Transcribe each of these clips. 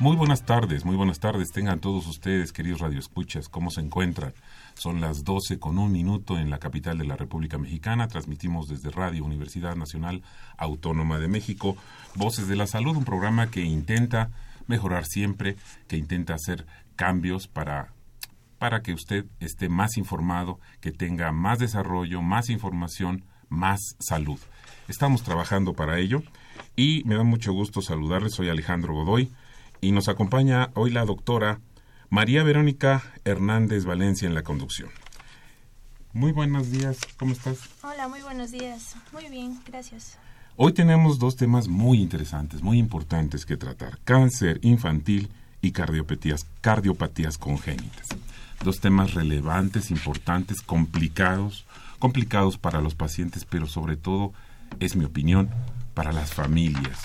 Muy buenas tardes, muy buenas tardes. Tengan todos ustedes, queridos radioescuchas, ¿cómo se encuentran? Son las 12 con un minuto en la capital de la República Mexicana. Transmitimos desde Radio Universidad Nacional Autónoma de México, Voces de la Salud, un programa que intenta mejorar siempre, que intenta hacer cambios para para que usted esté más informado, que tenga más desarrollo, más información, más salud. Estamos trabajando para ello y me da mucho gusto saludarles. Soy Alejandro Godoy y nos acompaña hoy la doctora María Verónica Hernández Valencia en la conducción. Muy buenos días, ¿cómo estás? Hola, muy buenos días. Muy bien, gracias. Hoy tenemos dos temas muy interesantes, muy importantes que tratar. Cáncer infantil y cardiopatías, cardiopatías congénitas. Dos temas relevantes, importantes, complicados, complicados para los pacientes, pero sobre todo, es mi opinión, para las familias.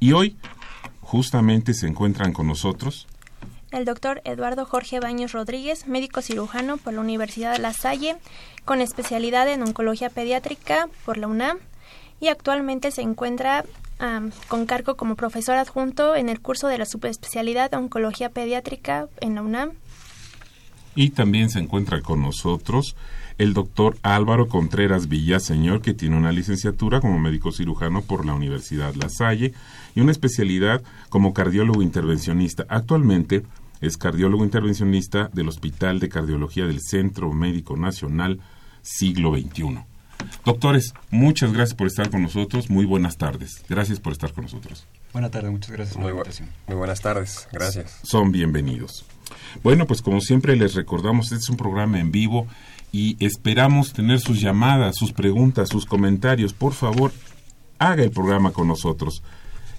Y hoy justamente se encuentran con nosotros. El doctor Eduardo Jorge Baños Rodríguez, médico cirujano por la Universidad de La Salle, con especialidad en oncología pediátrica por la UNAM y actualmente se encuentra con cargo como profesor adjunto en el curso de la subespecialidad de oncología pediátrica en la UNAM. Y también se encuentra con nosotros el doctor Álvaro Contreras Villaseñor, que tiene una licenciatura como médico cirujano por la Universidad La Salle y una especialidad como cardiólogo intervencionista. Actualmente es cardiólogo intervencionista del Hospital de Cardiología del Centro Médico Nacional Siglo XXI. Doctores, muchas gracias por estar con nosotros. Muy buenas tardes. Gracias por estar con nosotros. Buenas tardes, muchas gracias por muy la invitación. muy buenas tardes, gracias. Son bienvenidos. Bueno, pues como siempre les recordamos, este es un programa en vivo y esperamos tener sus llamadas, sus preguntas, sus comentarios. Por favor, haga el programa con nosotros.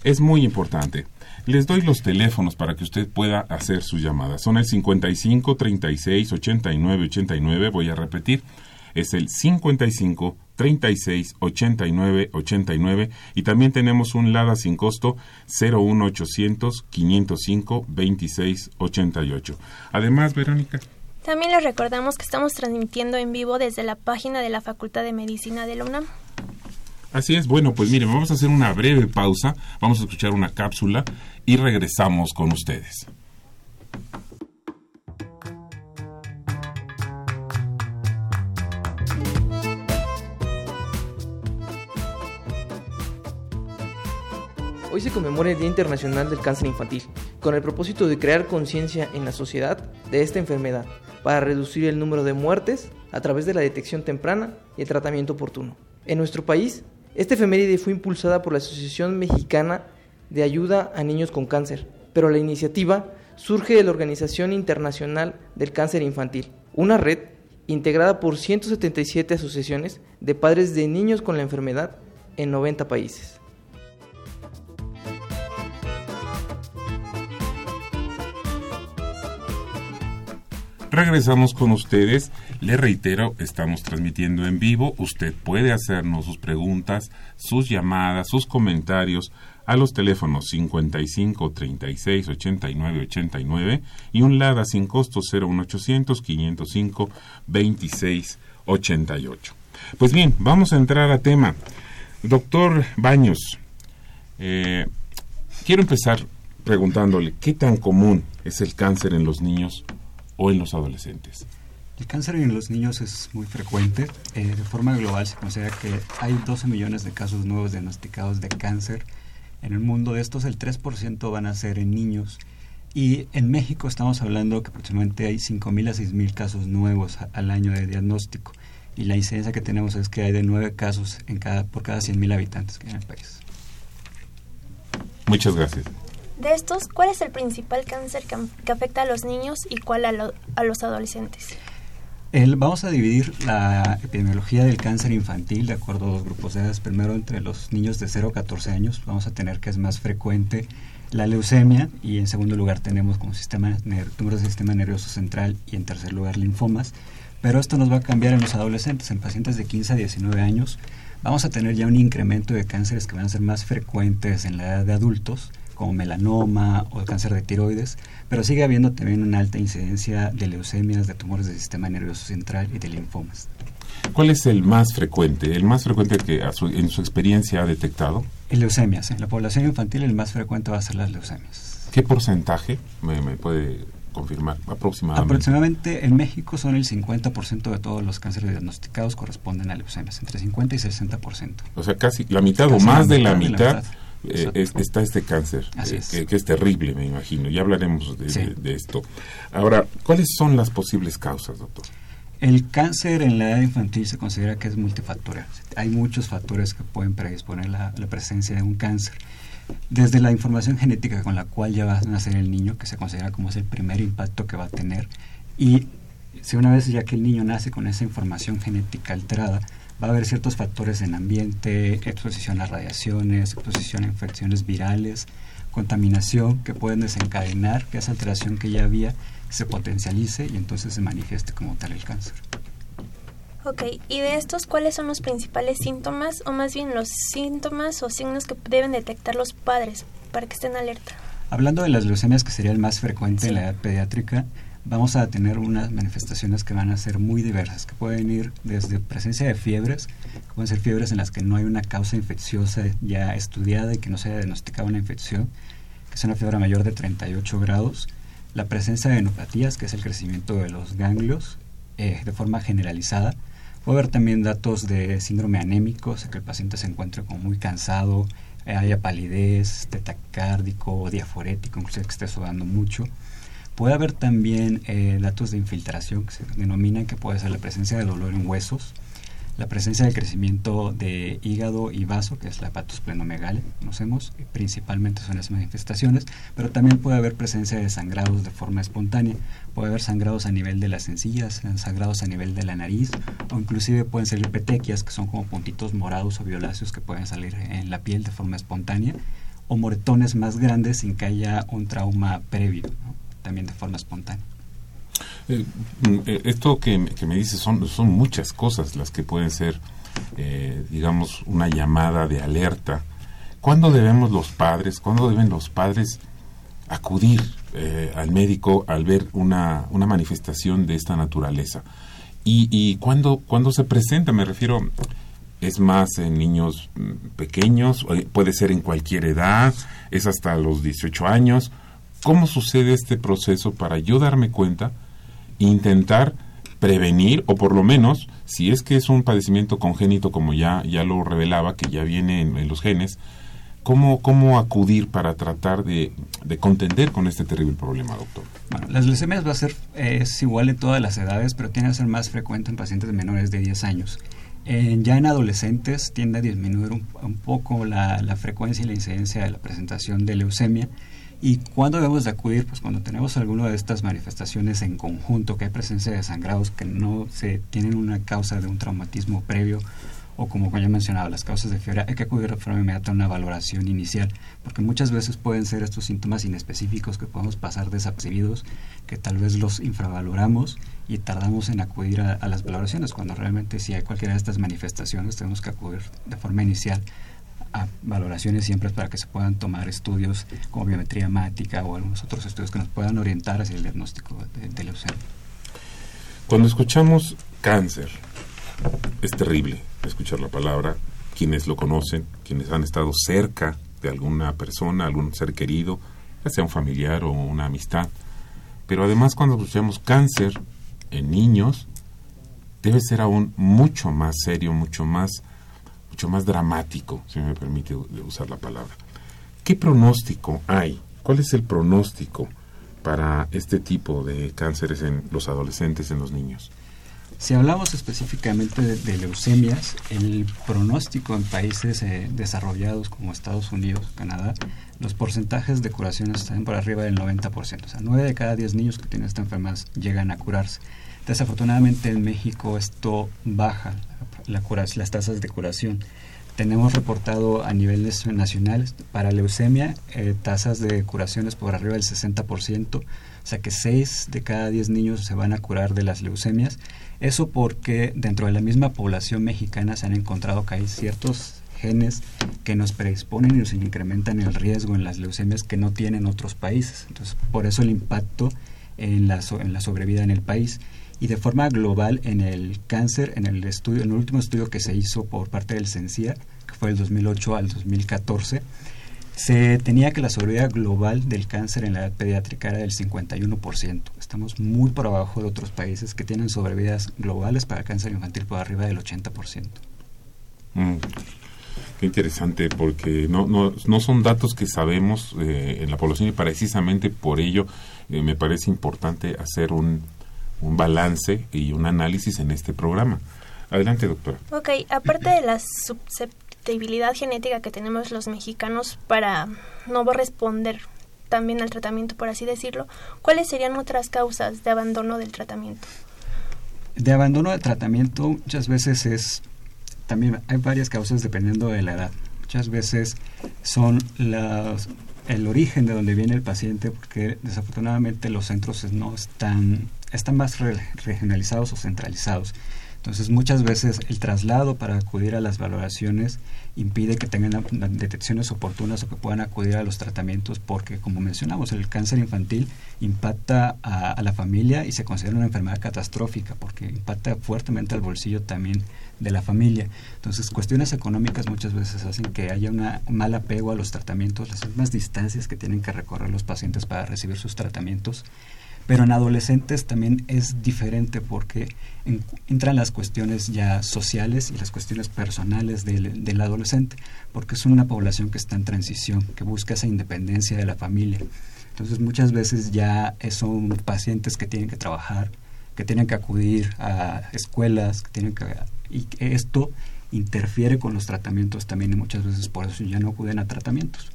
Es muy importante. Les doy los teléfonos para que usted pueda hacer sus llamadas. Son el 55 36 89 89. Voy a repetir. Es el 55 36 89 89 y también tenemos un LADA sin costo 01800 505 26 88. Además, Verónica. También les recordamos que estamos transmitiendo en vivo desde la página de la Facultad de Medicina de la UNAM. Así es, bueno, pues miren, vamos a hacer una breve pausa, vamos a escuchar una cápsula y regresamos con ustedes. Hoy se conmemora el Día Internacional del Cáncer Infantil, con el propósito de crear conciencia en la sociedad de esta enfermedad, para reducir el número de muertes a través de la detección temprana y el tratamiento oportuno. En nuestro país, esta efeméride fue impulsada por la Asociación Mexicana de Ayuda a Niños con Cáncer, pero la iniciativa surge de la Organización Internacional del Cáncer Infantil, una red integrada por 177 asociaciones de padres de niños con la enfermedad en 90 países. Regresamos con ustedes. Le reitero, estamos transmitiendo en vivo. Usted puede hacernos sus preguntas, sus llamadas, sus comentarios a los teléfonos 55 36 89 89 y un LADA sin costo 01800 505 26 88. Pues bien, vamos a entrar a tema. Doctor Baños, eh, quiero empezar preguntándole, ¿qué tan común es el cáncer en los niños o en los adolescentes? El cáncer en los niños es muy frecuente. Eh, de forma global se considera que hay 12 millones de casos nuevos diagnosticados de cáncer en el mundo. De estos, el 3% van a ser en niños. Y en México estamos hablando que aproximadamente hay 5.000 a 6.000 casos nuevos al año de diagnóstico. y la incidencia que tenemos es que hay de nueve casos en cada, por cada 100.000 habitantes que hay en el país. Muchas gracias. De estos, ¿cuál es el principal cáncer que, afecta a los niños y cuál a, a los adolescentes? El, vamos a dividir la epidemiología del cáncer infantil de acuerdo a dos grupos de edades. Primero, entre los niños de 0 a 14 años, vamos a tener que es más frecuente la leucemia y en segundo lugar tenemos como sistema tumores del sistema nervioso central y en tercer lugar linfomas. Pero esto nos va a cambiar en los adolescentes, en pacientes de 15 a 19 años. Vamos a tener ya un incremento de cánceres que van a ser más frecuentes en la edad de adultos, como melanoma o cáncer de tiroides, pero sigue habiendo también una alta incidencia de leucemias, de tumores del sistema nervioso central y de linfomas. ¿Cuál es el más frecuente? ¿El más frecuente que en su experiencia ha detectado? El leucemias. En la población infantil el más frecuente va a ser las leucemias. ¿Qué porcentaje me, puede confirmar aproximadamente? Aproximadamente en México son el 50% de todos los cánceres diagnosticados corresponden a leucemias, entre 50 y 60%. O sea, casi la mitad o más de la mitad. Eh, está este cáncer, eh, que, es terrible, me imagino. Ya hablaremos de, esto. Ahora, ¿cuáles son las posibles causas, doctor? El cáncer en la edad infantil se considera que es multifactorial. Hay muchos factores que pueden predisponer la, la presencia de un cáncer. Desde la información genética con la cual ya va a nacer el niño, que se considera como es el primer impacto que va a tener, y si una vez ya que el niño nace con esa información genética alterada, va a haber ciertos factores en ambiente, exposición a radiaciones, exposición a infecciones virales, contaminación que pueden desencadenar que esa alteración que ya había se potencialice y entonces se manifieste como tal el cáncer. Ok, y de estos, ¿cuáles son los principales síntomas o más bien los síntomas o signos que deben detectar los padres para que estén alerta? Hablando de las leucemias, que sería el más frecuente en la edad pediátrica, vamos a tener unas manifestaciones que van a ser muy diversas, que pueden ir desde presencia de fiebres, que pueden ser fiebres en las que no hay una causa infecciosa ya estudiada y que no se haya diagnosticado una infección, que es una fiebre mayor de 38 grados, la presencia de enopatías, que es el crecimiento de los ganglios eh, de forma generalizada. Puede haber también datos de síndrome anémico, o sea que el paciente se encuentre como muy cansado, eh, haya palidez, tetacárdico, diaforético, incluso que esté sudando mucho. Puede haber también eh, datos de infiltración que se denominan que puede ser la presencia de dolor en huesos, la presencia de crecimiento de hígado y vaso, que es la hepatosplenomegalia, conocemos, principalmente son las manifestaciones, pero también puede haber presencia de sangrados de forma espontánea, puede haber sangrados a nivel de las encías, sangrados a nivel de la nariz, o inclusive pueden salir petequias, que son como puntitos morados o violáceos que pueden salir en la piel de forma espontánea, o moretones más grandes sin que haya un trauma previo, también de forma espontánea. Eh, mm, eh, esto que, me dices son, son muchas cosas las que pueden ser, eh, digamos, una llamada de alerta. ¿Cuándo debemos los padres, cuándo deben los padres acudir al médico al ver una, una manifestación de esta naturaleza? Y, y cuando, cuando se presenta, me refiero, es más en niños mm, pequeños, puede ser en cualquier edad, es hasta los 18 años. ¿Cómo sucede este proceso para yo darme cuenta? intentar prevenir o por lo menos si es que es un padecimiento congénito como ya ya lo revelaba que ya viene en, los genes cómo cómo acudir para tratar de, contender con este terrible problema doctor bueno las leucemias va a ser es igual en todas las edades pero tiene que ser más frecuente en pacientes menores de 10 años ya en adolescentes tiende a disminuir un, poco la, la frecuencia y la incidencia de la presentación de leucemia ¿Y cuándo debemos de acudir? Pues cuando tenemos alguna de estas manifestaciones en conjunto, que hay presencia de sangrados que no se tienen una causa de un traumatismo previo o como ya mencionaba, las causas de fiebre, hay que acudir de forma inmediata a una valoración inicial, porque muchas veces pueden ser estos síntomas inespecíficos que podemos pasar desapercibidos, que tal vez los infravaloramos y tardamos en acudir a las valoraciones, cuando realmente si hay cualquiera de estas manifestaciones tenemos que acudir de forma inicial a valoraciones siempre para que se puedan tomar estudios como biometría hemática o algunos otros estudios que nos puedan orientar hacia el diagnóstico de, leucemia. Cuando escuchamos cáncer, es terrible escuchar la palabra. Quienes lo conocen, quienes han estado cerca de alguna persona, algún ser querido, ya sea un familiar o una amistad. Pero además cuando escuchamos cáncer en niños, debe ser aún mucho más serio, mucho más mucho más dramático, si me permite usar la palabra. ¿Qué pronóstico hay? ¿Cuál es el pronóstico para este tipo de cánceres en los adolescentes, en los niños? Si hablamos específicamente de, leucemias, el pronóstico en países eh, desarrollados como Estados Unidos, Canadá, los porcentajes de curación están por arriba del 90%. O sea, 9 de cada 10 niños que tienen esta enfermedad llegan a curarse. Desafortunadamente en México esto baja la las tasas de curación. Tenemos reportado a niveles nacionales para leucemia eh, tasas de curaciones por arriba del 60%, o sea que 6 de cada 10 niños se van a curar de las leucemias. Eso porque dentro de la misma población mexicana se han encontrado que hay ciertos genes que nos predisponen y nos incrementan el riesgo en las leucemias que no tienen otros países. Entonces, por eso el impacto en la, en la sobrevida en el país y de forma global en el cáncer, en el estudio, en el último estudio que se hizo por parte del CENCIA, que fue del 2008 al 2014, se tenía que la sobrevida global del cáncer en la edad pediátrica era del 51%. Estamos muy por abajo de otros países que tienen sobrevidas globales para cáncer infantil por arriba del 80%. Mm. Qué interesante, porque no, no, no son datos que sabemos eh, en la población y precisamente por ello eh, me parece importante hacer un, un balance y un análisis en este programa. Adelante, doctora. Ok, aparte de la susceptibilidad genética que tenemos los mexicanos para no responder también al tratamiento, por así decirlo, ¿cuáles serían otras causas de abandono del tratamiento? De abandono del tratamiento muchas veces es, también hay varias causas dependiendo de la edad. Muchas veces son las, el origen de donde viene el paciente, porque desafortunadamente los centros no están están más regionalizados o centralizados. Entonces muchas veces el traslado para acudir a las valoraciones impide que tengan detecciones oportunas o que puedan acudir a los tratamientos porque, como mencionamos, el cáncer infantil impacta a, la familia y se considera una enfermedad catastrófica porque impacta fuertemente al bolsillo también de la familia. Entonces, cuestiones económicas muchas veces hacen que haya un mal apego a los tratamientos, las mismas distancias que tienen que recorrer los pacientes para recibir sus tratamientos pero en adolescentes también es diferente porque entran las cuestiones ya sociales y las cuestiones personales del, del, adolescente, porque es una población que está en transición, que busca esa independencia de la familia. Entonces muchas veces ya son pacientes que tienen que trabajar, que tienen que acudir a escuelas, que tienen que, y esto interfiere con los tratamientos también y muchas veces por eso ya no acuden a tratamientos.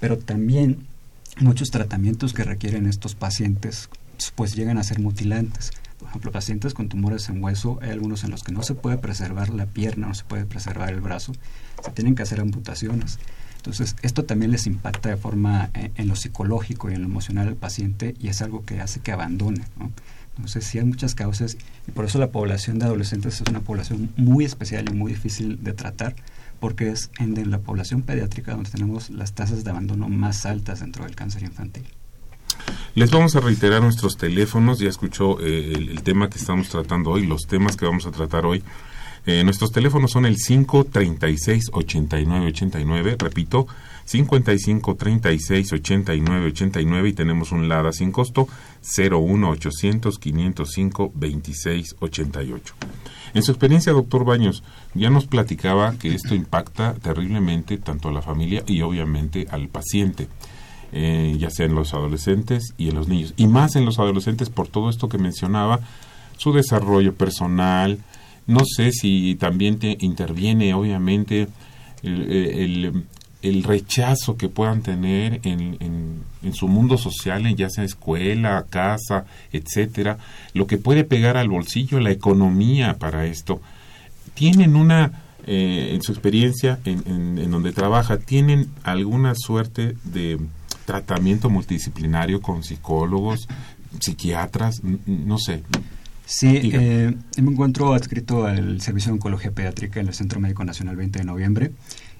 Pero también muchos tratamientos que requieren estos pacientes pues llegan a ser mutilantes. Por ejemplo, pacientes con tumores en hueso, hay algunos en los que no se puede preservar la pierna, no se puede preservar el brazo, se tienen que hacer amputaciones. Entonces, esto también les impacta de forma eh, en, lo psicológico y en lo emocional al paciente y es algo que hace que abandone. Entonces, sí hay muchas causas y por eso la población de adolescentes es una población muy especial y muy difícil de tratar porque es en la población pediátrica donde tenemos las tasas de abandono más altas dentro del cáncer infantil. Les vamos a reiterar nuestros teléfonos, ya escuchó eh, el, tema que estamos tratando hoy, los temas que vamos a tratar hoy. Eh, nuestros teléfonos son el 536 89 89, repito, 55 36 89 89 y tenemos un LADA sin costo 01 800 505 26 88. En su experiencia, doctor Baños, ya nos platicaba que esto impacta terriblemente tanto a la familia y obviamente al paciente. Eh, ya sea en los adolescentes y en los niños. Y más en los adolescentes por todo esto que mencionaba, su desarrollo personal. No sé si también te interviene, obviamente, el, rechazo que puedan tener en, en, su mundo social, ya sea escuela, casa, etcétera, lo que puede pegar al bolsillo, la economía para esto. Tienen una, eh, en su experiencia, en, en donde trabaja, tienen alguna suerte de tratamiento multidisciplinario con psicólogos, psiquiatras, no sé. Sí, eh, me encuentro adscrito al Servicio de Oncología Pediátrica en el Centro Médico Nacional 20 de noviembre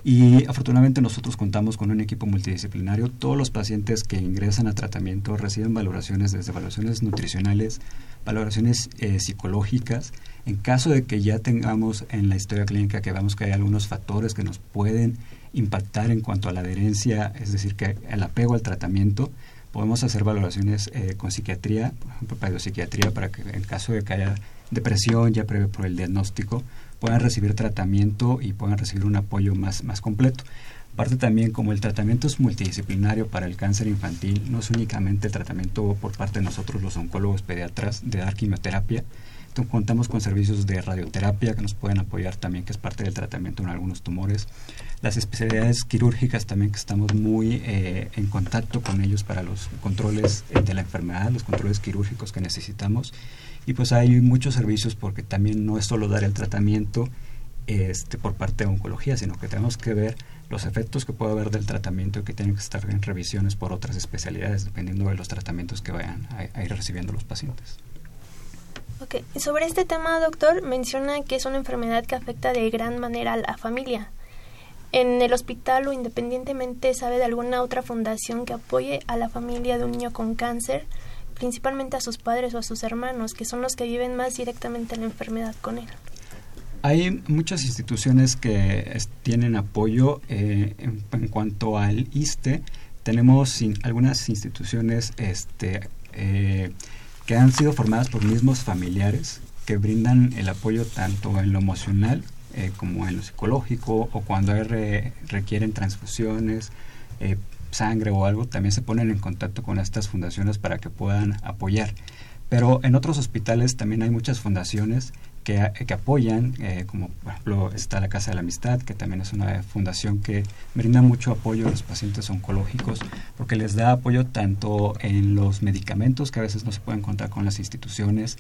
y afortunadamente nosotros contamos con un equipo multidisciplinario. Todos los pacientes que ingresan a tratamiento reciben valoraciones desde valoraciones nutricionales, valoraciones eh, psicológicas. En caso de que ya tengamos en la historia clínica que veamos que hay algunos factores que nos pueden impactar en cuanto a la adherencia, es decir, que el apego al tratamiento, podemos hacer valoraciones eh, con psiquiatría, por ejemplo, pedopsiquiatría, para que en caso de que haya depresión ya previo por el diagnóstico, puedan recibir tratamiento y puedan recibir un apoyo más, más completo. Aparte también, como el tratamiento es multidisciplinario para el cáncer infantil, no es únicamente el tratamiento por parte de nosotros los oncólogos pediatras de dar quimioterapia, contamos con servicios de radioterapia que nos pueden apoyar también, que es parte del tratamiento en algunos tumores. Las especialidades quirúrgicas también que estamos muy eh, en contacto con ellos para los controles eh, de la enfermedad, los controles quirúrgicos que necesitamos. Y pues hay muchos servicios porque también no es solo dar el tratamiento este, por parte de oncología, sino que tenemos que ver los efectos que puede haber del tratamiento y que tienen que estar en revisiones por otras especialidades, dependiendo de los tratamientos que vayan a, ir recibiendo los pacientes. Ok, sobre este tema, doctor, menciona que es una enfermedad que afecta de gran manera a la familia. ¿En el hospital o independientemente sabe de alguna otra fundación que apoye a la familia de un niño con cáncer, principalmente a sus padres o a sus hermanos, que son los que viven más directamente la enfermedad con él? Hay muchas instituciones que tienen apoyo eh, en, cuanto al ISTE. Tenemos algunas instituciones este, eh, que han sido formadas por mismos familiares que brindan el apoyo tanto en lo emocional eh, como en lo psicológico o cuando requieren transfusiones, sangre o algo, también se ponen en contacto con estas fundaciones para que puedan apoyar. Pero en otros hospitales también hay muchas fundaciones que, apoyan, eh, como por ejemplo está la Casa de la Amistad, que también es una fundación que brinda mucho apoyo a los pacientes oncológicos, porque les da apoyo tanto en los medicamentos, que a veces no se pueden contar con las instituciones,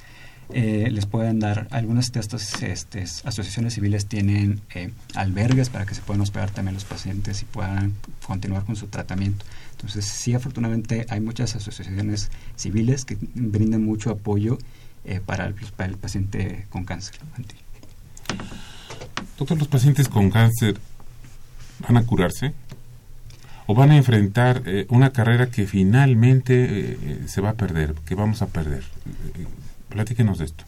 eh, les pueden dar, algunas de estas este, asociaciones civiles tienen eh, albergues para que se puedan hospedar también los pacientes y puedan continuar con su tratamiento. Entonces, sí, afortunadamente hay muchas asociaciones civiles que brindan mucho apoyo eh, para, el, para, el, paciente con cáncer Doctor, ¿los pacientes con cáncer van a curarse? ¿O van a enfrentar eh, una carrera que finalmente eh, se va a perder, que vamos a perder? platíquenos de esto.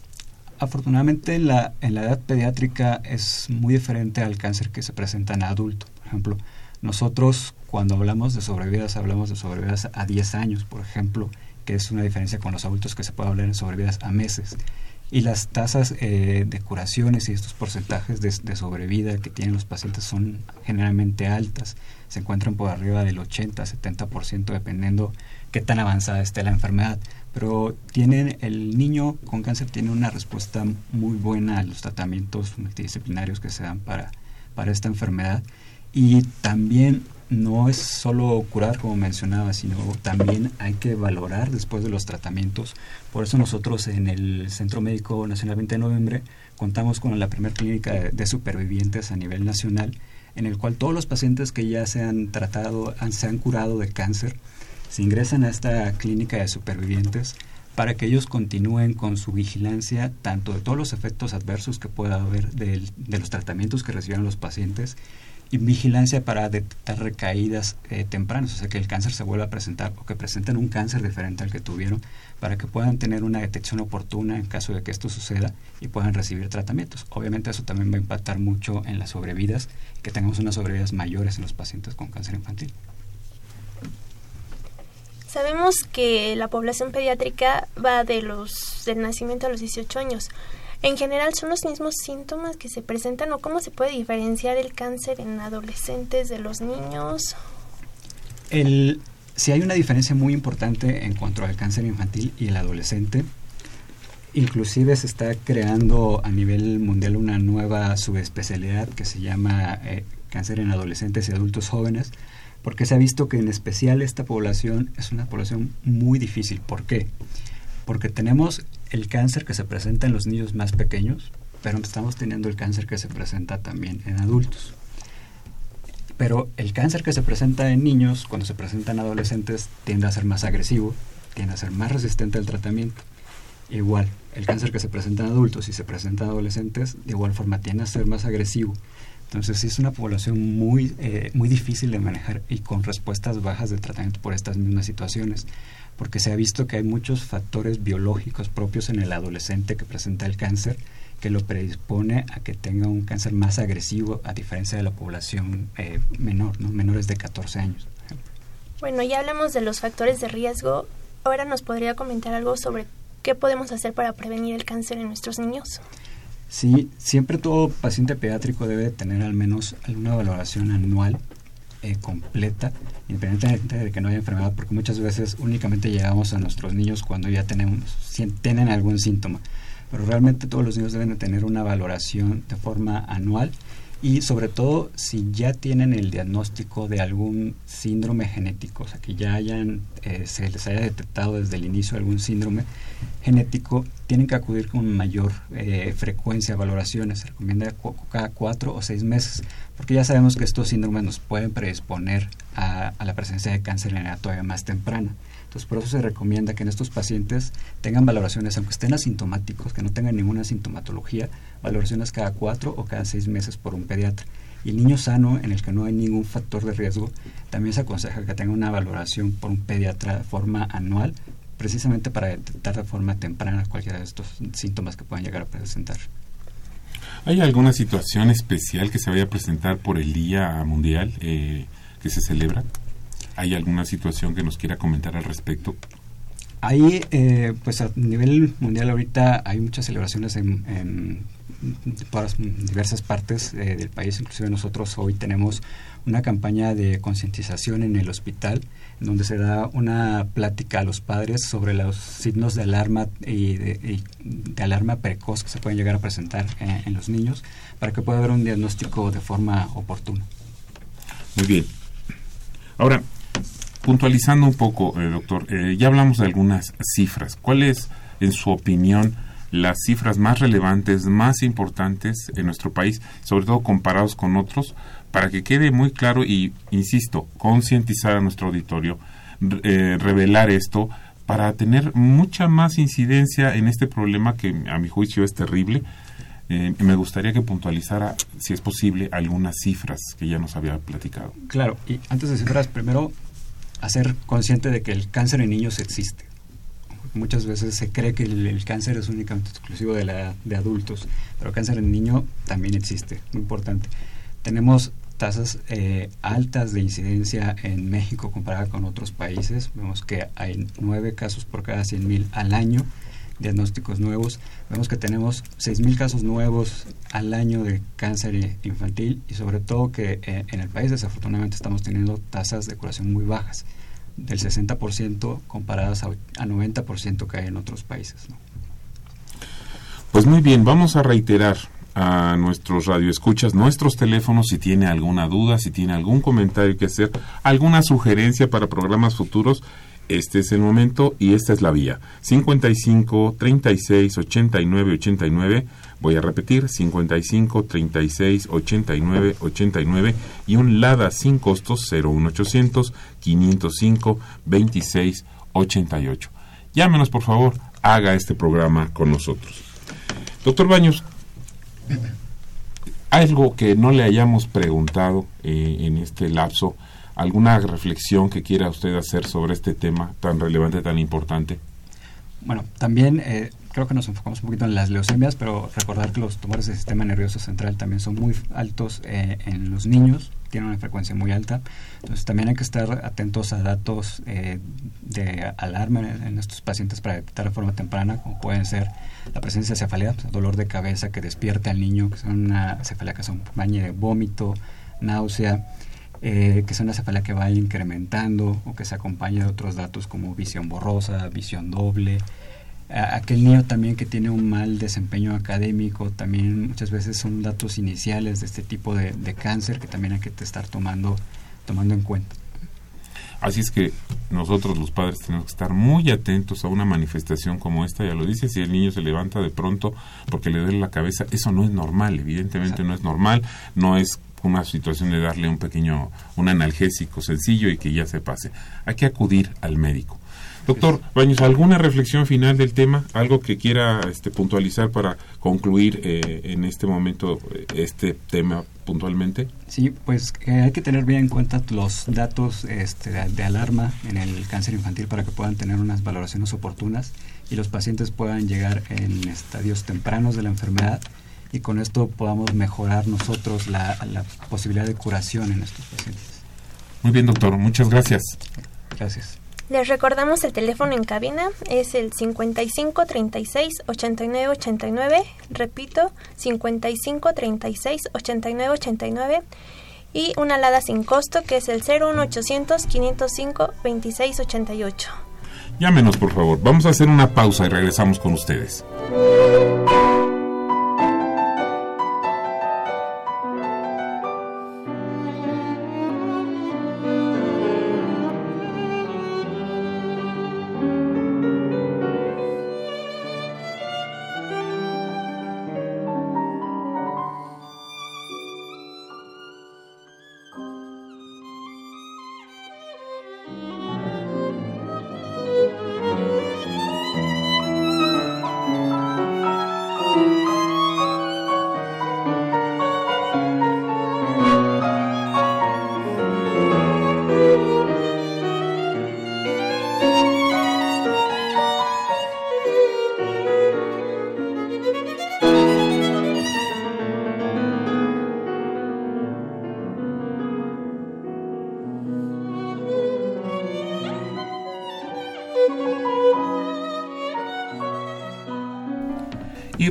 Afortunadamente en la, en la edad pediátrica es muy diferente al cáncer que se presenta en adulto. Por ejemplo, nosotros cuando hablamos de sobrevidas hablamos de sobrevidas a 10 años, por ejemplo, que es una diferencia con los adultos que se puede hablar en sobrevidas a meses. Y las tasas eh, de curaciones y estos porcentajes de, sobrevida que tienen los pacientes son generalmente altas. Se encuentran por arriba del 80-70% dependiendo qué tan avanzada esté la enfermedad. Pero tienen, el niño con cáncer tiene una respuesta muy buena a los tratamientos multidisciplinarios que se dan para, para esta enfermedad. Y también no es solo curar, como mencionaba, sino también hay que valorar después de los tratamientos. Por eso nosotros en el Centro Médico Nacional 20 de Noviembre contamos con la primera clínica de, supervivientes a nivel nacional, en el cual todos los pacientes que ya se han tratado, se han curado de cáncer, se ingresan a esta clínica de supervivientes para que ellos continúen con su vigilancia tanto de todos los efectos adversos que pueda haber de, de los tratamientos que recibieron los pacientes y vigilancia para detectar recaídas eh, tempranas, o sea, que el cáncer se vuelva a presentar o que presenten un cáncer diferente al que tuvieron, para que puedan tener una detección oportuna en caso de que esto suceda y puedan recibir tratamientos. Obviamente eso también va a impactar mucho en las sobrevidas, que tengamos unas sobrevidas mayores en los pacientes con cáncer infantil. Sabemos que la población pediátrica va de los del nacimiento a los 18 años. En general, ¿son los mismos síntomas que se presentan o cómo se puede diferenciar el cáncer en adolescentes de los niños? El, si hay una diferencia muy importante en cuanto al cáncer infantil y el adolescente. Inclusive se está creando a nivel mundial una nueva subespecialidad que se llama eh, cáncer en adolescentes y adultos jóvenes, porque se ha visto que en especial esta población es una población muy difícil. ¿Por qué? Porque tenemos el cáncer que se presenta en los niños más pequeños, pero estamos teniendo el cáncer que se presenta también en adultos. Pero el cáncer que se presenta en niños, cuando se presenta en adolescentes, tiende a ser más agresivo, tiende a ser más resistente al tratamiento. Igual, el cáncer que se presenta en adultos y se presenta en adolescentes, de igual forma tiende a ser más agresivo. Entonces, es una población muy, eh, muy difícil de manejar y con respuestas bajas de tratamiento por estas mismas situaciones porque se ha visto que hay muchos factores biológicos propios en el adolescente que presenta el cáncer que lo predispone a que tenga un cáncer más agresivo a diferencia de la población eh, menor, ¿no? menores de 14 años. Bueno, ya hablamos de los factores de riesgo. Ahora nos podría comentar algo sobre qué podemos hacer para prevenir el cáncer en nuestros niños. Sí, siempre todo paciente pediátrico debe tener al menos alguna valoración anual eh, completa, independientemente de que no haya enfermedad, porque muchas veces únicamente llegamos a nuestros niños cuando ya tenemos, tienen algún síntoma. pero realmente todos los niños deben de tener una valoración de forma anual y sobre todo si ya tienen el diagnóstico de algún síndrome genético, o sea, que ya hayan, eh, se les haya detectado desde el inicio algún síndrome genético, tienen que acudir con mayor eh, frecuencia a valoraciones. Se recomienda cada cuatro o seis meses, porque ya sabemos que estos síndromes nos pueden predisponer a, la presencia de cáncer en edad todavía más temprana. Entonces, por eso se recomienda que en estos pacientes tengan valoraciones, aunque estén asintomáticos, que no tengan ninguna sintomatología, valoraciones cada cuatro o cada seis meses por un pediatra. Y el niño sano, en el que no hay ningún factor de riesgo, también se aconseja que tenga una valoración por un pediatra de forma anual, precisamente para detectar de forma temprana cualquiera de estos síntomas que puedan llegar a presentar. ¿Hay alguna situación especial que se vaya a presentar por el Día Mundial eh, que se celebra? ¿Hay alguna situación que nos quiera comentar al respecto? Ahí, eh, pues a nivel mundial ahorita hay muchas celebraciones en, diversas partes eh, del país, inclusive nosotros hoy tenemos una campaña de concientización en el hospital, donde se da una plática a los padres sobre los signos de alarma y de, alarma precoz que se pueden llegar a presentar en, en los niños, para que pueda haber un diagnóstico de forma oportuna. Muy bien. Ahora, puntualizando un poco, eh, doctor, eh, ya hablamos de algunas cifras. ¿Cuáles, en su opinión, las cifras más relevantes, más importantes en nuestro país, sobre todo comparados con otros, para que quede muy claro y, insisto, concientizar a nuestro auditorio, eh, revelar esto, para tener mucha más incidencia en este problema que a mi juicio es terrible? me gustaría que puntualizara, si es posible, algunas cifras que ya nos había platicado. Claro, y antes de cifras, primero hacer consciente de que el cáncer en niños existe. Muchas veces se cree que el, cáncer es únicamente exclusivo de, la, de adultos, pero el cáncer en niño también existe, muy importante. Tenemos tasas eh, altas de incidencia en México comparada con otros países. Vemos que hay nueve casos por cada 100.000 al año diagnósticos nuevos. Vemos que tenemos 6.000 casos nuevos al año de cáncer infantil y sobre todo que eh, en el país desafortunadamente estamos teniendo tasas de curación muy bajas, del 60% comparadas a, 90% que hay en otros países. Pues muy bien, vamos a reiterar a nuestros radioescuchas nuestros teléfonos si tiene alguna duda, si tiene algún comentario que hacer, alguna sugerencia para programas futuros este es el momento y esta es la vía. 55 36 89 89. Voy a repetir, 55 36 89 89 y un LADA sin costos 01800 505 26 88. Llámenos, por favor, haga este programa con nosotros. Doctor Baños, algo que no le hayamos preguntado eh, en este lapso ¿Alguna reflexión que quiera usted hacer sobre este tema tan relevante, tan importante? Bueno, también eh, creo que nos enfocamos un poquito en las leucemias, pero recordar que los tumores del sistema nervioso central también son muy altos eh, en los niños, tienen una frecuencia muy alta. Entonces también hay que estar atentos a datos eh, de alarma en, estos pacientes para detectar de forma temprana, como pueden ser la presencia de cefalea, dolor de cabeza que despierte al niño, que son una cefalea que son baño de vómito, náusea, eh, que es una cefalea que va incrementando o que se acompaña de otros datos como visión borrosa, visión doble. aquel niño también que tiene un mal desempeño académico, también muchas veces son datos iniciales de este tipo de, cáncer que también hay que estar tomando, tomando en cuenta. Así es que nosotros los padres tenemos que estar muy atentos a una manifestación como esta, ya lo dice, si el niño se levanta de pronto porque le duele la cabeza, eso no es normal, evidentemente no es normal, no es una situación de darle un pequeño, un analgésico sencillo y que ya se pase. Hay que acudir al médico. Doctor Baños, ¿alguna reflexión final del tema? ¿Algo que quiera este, puntualizar para concluir eh, en este momento eh, este tema puntualmente? Sí, pues hay que tener bien en cuenta los datos este, de, alarma en el cáncer infantil para que puedan tener unas valoraciones oportunas y los pacientes puedan llegar en estadios tempranos de la enfermedad y con esto podamos mejorar nosotros la, la posibilidad de curación en estos pacientes. Muy bien, doctor. Muchas gracias. Gracias. Les recordamos el teléfono en cabina, es el 55 36 89 89, repito, 55 36 89 89 y una alada sin costo que es el 01800 505 26 88. Llámenos, por favor. Vamos a hacer una pausa y regresamos con ustedes.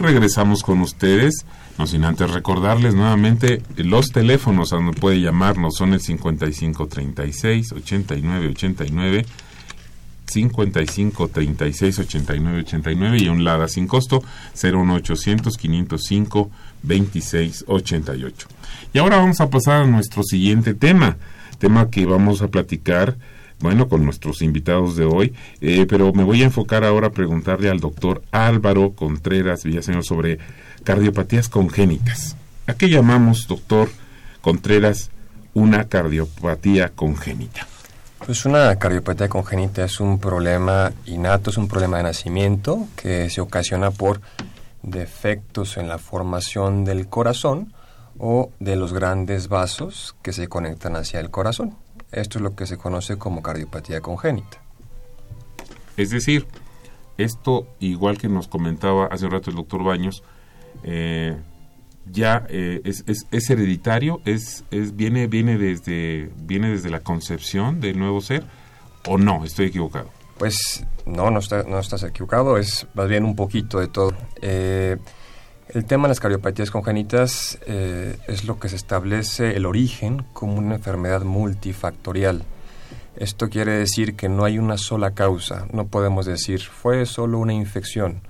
Regresamos con ustedes, no sin antes recordarles nuevamente los teléfonos a donde puede llamarnos son el 5536 8989 55 36 89 89 y un LADA sin costo 01800 505 26 88. Y ahora vamos a pasar a nuestro siguiente tema, tema que vamos a platicar bueno, con nuestros invitados de hoy, eh, pero me voy a enfocar ahora a preguntarle al doctor Álvaro Contreras Villaseñor sobre cardiopatías congénitas. ¿A qué llamamos, doctor Contreras, una cardiopatía congénita? Pues una cardiopatía congénita es un problema innato, es un problema de nacimiento que se ocasiona por defectos en la formación del corazón o de los grandes vasos que se conectan hacia el corazón. Esto es lo que se conoce como cardiopatía congénita. Es decir, esto, igual que nos comentaba hace un rato el doctor Baños, eh, ya eh, es, es, hereditario, es, es, viene, viene, desde, viene desde la concepción del nuevo ser, o no, estoy equivocado. Pues no, no, no estás equivocado, es más bien un poquito de todo. Eh, el tema de las cardiopatías congénitas eh, es lo que se establece el origen como una enfermedad multifactorial. Esto quiere decir que no hay una sola causa. No podemos decir fue solo una infección,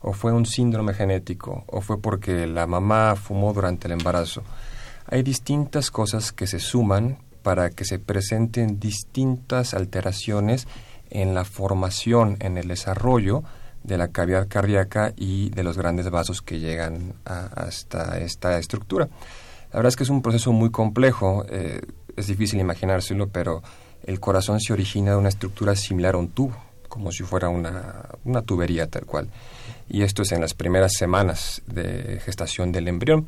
o fue un síndrome genético, o fue porque la mamá fumó durante el embarazo. Hay distintas cosas que se suman para que se presenten distintas alteraciones en la formación, en el desarrollo de la cavidad cardíaca y de los grandes vasos que llegan hasta esta estructura. La verdad es que es un proceso muy complejo, eh, es difícil imaginárselo, pero el corazón se origina de una estructura similar a un tubo, como si fuera una, una tubería tal cual. Y esto es en las primeras semanas de gestación del embrión.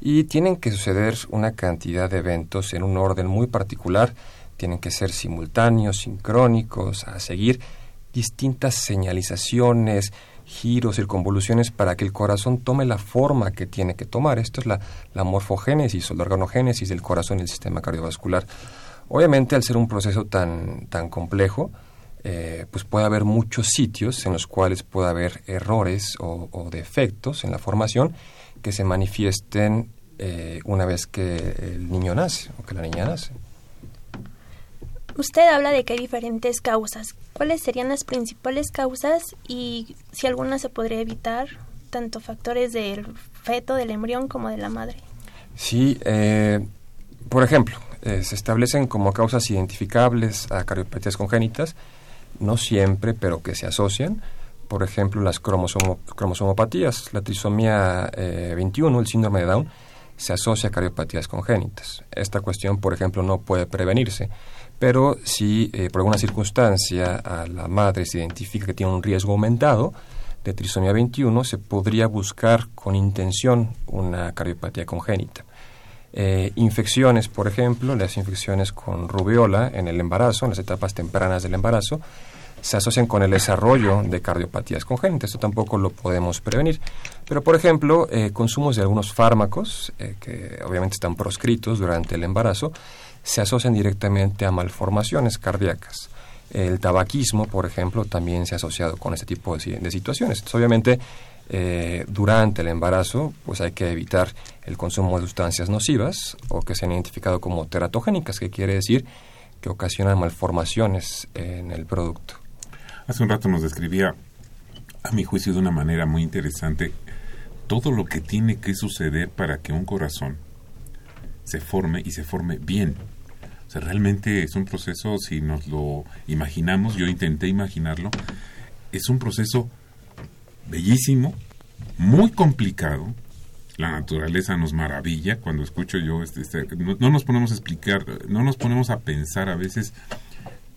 Y tienen que suceder una cantidad de eventos en un orden muy particular, tienen que ser simultáneos, sincrónicos, a seguir, distintas señalizaciones, giros, circunvoluciones para que el corazón tome la forma que tiene que tomar. Esto es la, morfogénesis o la organogénesis del corazón y el sistema cardiovascular. Obviamente, al ser un proceso tan, tan complejo, eh, pues puede haber muchos sitios en los cuales puede haber errores o, defectos en la formación que se manifiesten eh, una vez que el niño nace o que la niña nace. Usted habla de que hay diferentes causas. ¿Cuáles serían las principales causas y si alguna se podría evitar, tanto factores del feto, del embrión, como de la madre? Sí, eh, por ejemplo, eh, se establecen como causas identificables a cardiopatías congénitas, no siempre, pero que se asocian. Por ejemplo, las cromosomopatías, la trisomía 21, eh, el síndrome de Down, se asocia a cardiopatías congénitas. Esta cuestión, por ejemplo, no puede prevenirse pero si eh, por alguna circunstancia a la madre se identifica que tiene un riesgo aumentado de trisomía 21, se podría buscar con intención una cardiopatía congénita. Eh, infecciones, por ejemplo, las infecciones con rubiola en el embarazo, en las etapas tempranas del embarazo, se asocian con el desarrollo de cardiopatías congénitas. Esto tampoco lo podemos prevenir. Pero, por ejemplo, eh, consumos de algunos fármacos, que obviamente están proscritos durante el embarazo, se asocian directamente a malformaciones cardíacas. El tabaquismo, por ejemplo, también se ha asociado con este tipo de, situaciones. obviamente, eh, durante el embarazo, pues hay que evitar el consumo de sustancias nocivas o que se han identificado como teratogénicas, que quiere decir que ocasionan malformaciones en el producto. Hace un rato nos describía, a mi juicio, de una manera muy interesante, todo lo que tiene que suceder para que un corazón se forme y se forme bien. O sea, realmente es un proceso, si nos lo imaginamos, yo intenté imaginarlo, es un proceso bellísimo, muy complicado. La naturaleza nos maravilla cuando escucho yo, este, este no, nos ponemos a explicar, no nos ponemos a pensar a veces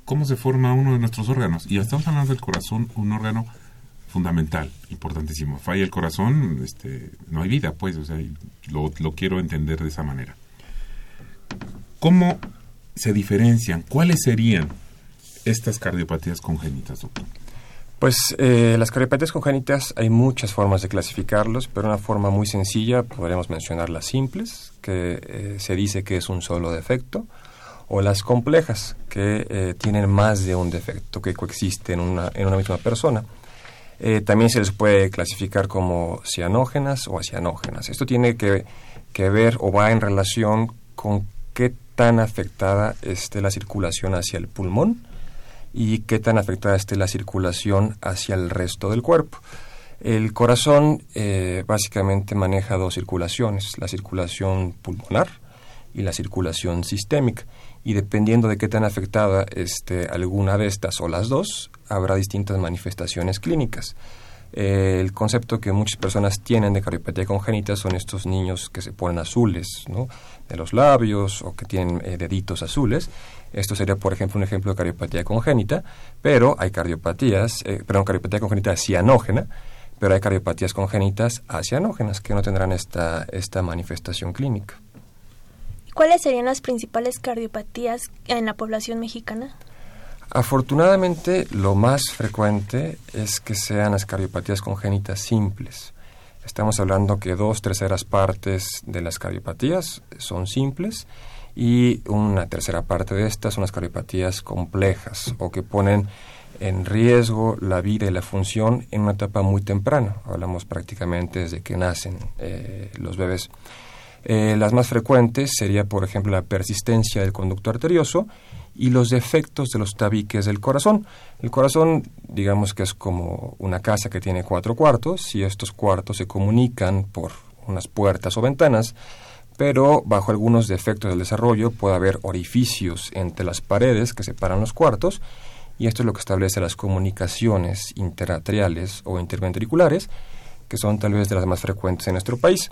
cómo se forma uno de nuestros órganos. Y estamos hablando del corazón, un órgano fundamental, importantísimo. Falla el corazón, este, no hay vida, pues, o sea, lo, lo quiero entender de esa manera. ¿Cómo se diferencian? ¿Cuáles serían estas cardiopatías congénitas, doctor? Pues eh, las cardiopatías congénitas hay muchas formas de clasificarlos, pero una forma muy sencilla podríamos mencionar las simples, que eh, se dice que es un solo defecto, o las complejas, que eh, tienen más de un defecto que coexiste en una, en una misma persona. también se les puede clasificar como cianógenas o acianógenas. Esto tiene que, que ver o va en relación con qué tan afectada esté la circulación hacia el pulmón y qué tan afectada esté la circulación hacia el resto del cuerpo. El corazón eh, básicamente maneja dos circulaciones, la circulación pulmonar y la circulación sistémica. Y dependiendo de qué tan afectada esté alguna de estas o las dos, habrá distintas manifestaciones clínicas. Eh, el concepto que muchas personas tienen de cardiopatía congénita son estos niños que se ponen azules ¿no? De los labios o que tienen eh, deditos azules. Esto sería, por ejemplo, un ejemplo de cardiopatía congénita, pero hay cardiopatías, eh, perdón, cardiopatía congénita cianógena, pero hay cardiopatías congénitas acianógenas que no tendrán esta, esta manifestación clínica. ¿Cuáles serían las principales cardiopatías en la población mexicana? Afortunadamente, lo más frecuente es que sean las cardiopatías congénitas simples. Estamos hablando que dos terceras partes de las cardiopatías son simples y una tercera parte de estas son las cardiopatías complejas o que ponen en riesgo la vida y la función en una etapa muy temprana. Hablamos prácticamente desde que nacen eh, los bebés. Eh, las más frecuentes sería, por ejemplo, la persistencia del conducto arterioso y los defectos de los tabiques del corazón. El corazón, digamos que es como una casa que tiene cuatro cuartos y estos cuartos se comunican por unas puertas o ventanas, pero bajo algunos defectos del desarrollo puede haber orificios entre las paredes que separan los cuartos y esto es lo que establece las comunicaciones interatriales o interventriculares, que son tal vez de las más frecuentes en nuestro país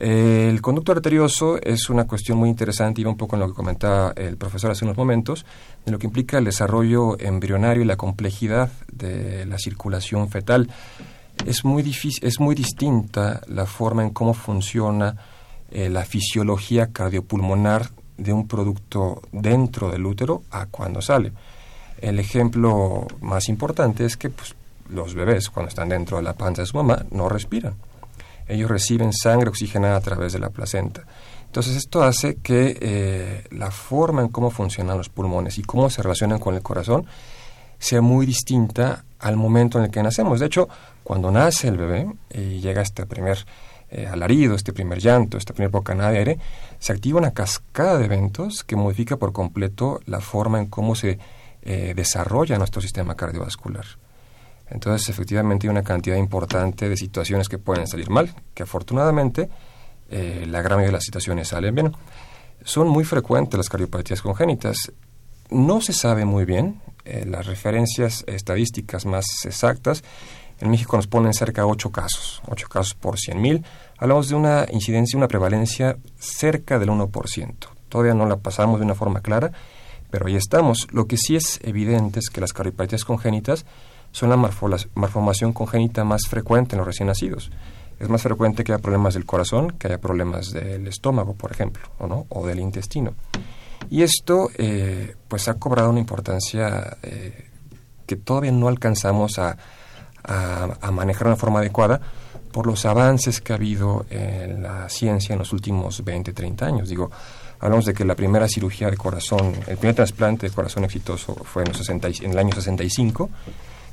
el conducto arterioso es una cuestión muy interesante y va un poco en lo que comentaba el profesor hace unos momentos, de lo que implica el desarrollo embrionario y la complejidad de la circulación fetal. Es muy, difícil, es muy distinta la forma en cómo funciona eh, la fisiología cardiopulmonar de un producto dentro del útero a cuando sale. El ejemplo más importante es que pues, los bebés cuando están dentro de la panza de su mamá no respiran ellos reciben sangre oxigenada a través de la placenta. Entonces esto hace que eh, la forma en cómo funcionan los pulmones y cómo se relacionan con el corazón sea muy distinta al momento en el que nacemos. De hecho, cuando nace el bebé y llega este primer eh, alarido, este primer llanto, esta primera bocanada de aire, se activa una cascada de eventos que modifica por completo la forma en cómo se eh, desarrolla nuestro sistema cardiovascular. Entonces, efectivamente, hay una cantidad importante de situaciones que pueden salir mal, que afortunadamente eh, la gran mayoría de las situaciones salen bien. Son muy frecuentes las cardiopatías congénitas. No se sabe muy bien, eh, las referencias estadísticas más exactas en México nos ponen cerca de 8 casos, 8 casos por 100.000. Hablamos de una incidencia, una prevalencia cerca del 1%. Todavía no la pasamos de una forma clara, pero ahí estamos. Lo que sí es evidente es que las cardiopatías congénitas son la malformación congénita más frecuente en los recién nacidos. Es más frecuente que haya problemas del corazón, que haya problemas del estómago, por ejemplo, o, ¿no? o del intestino. Y esto eh, pues ha cobrado una importancia eh, que todavía no alcanzamos a, manejar de una forma adecuada por los avances que ha habido en la ciencia en los últimos 20, 30 años. Digo, hablamos de que la primera cirugía de corazón, el primer trasplante de corazón exitoso fue en, los 60, en el año 65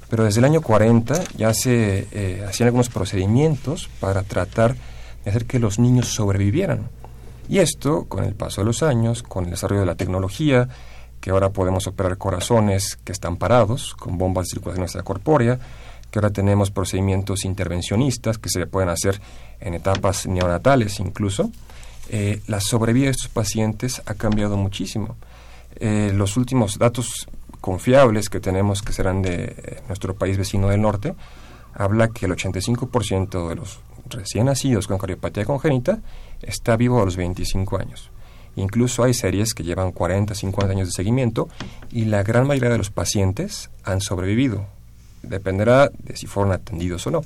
pero desde el año 40 ya se eh, hacían algunos procedimientos para tratar de hacer que los niños sobrevivieran. Y esto, con el paso de los años, con el desarrollo de la tecnología, que ahora podemos operar corazones que están parados con bombas de circulación extracorpórea, que ahora tenemos procedimientos intervencionistas que se pueden hacer en etapas neonatales incluso, eh, la sobrevida de estos pacientes ha cambiado muchísimo. Eh, los últimos datos confiables que tenemos, que serán de eh, nuestro país vecino del norte, habla que el 85% de los recién nacidos con cardiopatía congénita está vivo a los 25 años. Incluso hay series que llevan 40, 50 años de seguimiento y la gran mayoría de los pacientes han sobrevivido. Dependerá de si fueron atendidos o no.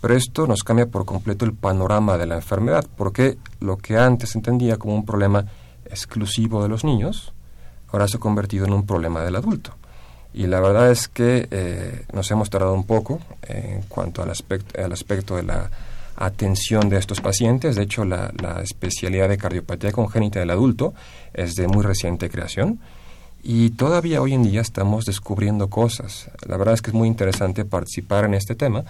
Pero esto nos cambia por completo el panorama de la enfermedad, porque lo que antes entendía como un problema exclusivo de los niños, ahora se ha convertido en un problema del adulto. Y la verdad es que eh, nos hemos tardado un poco en cuanto al aspecto, al aspecto de la atención de estos pacientes. De hecho, la, especialidad de cardiopatía congénita del adulto es de muy reciente creación y todavía hoy en día estamos descubriendo cosas. La verdad es que es muy interesante participar en este tema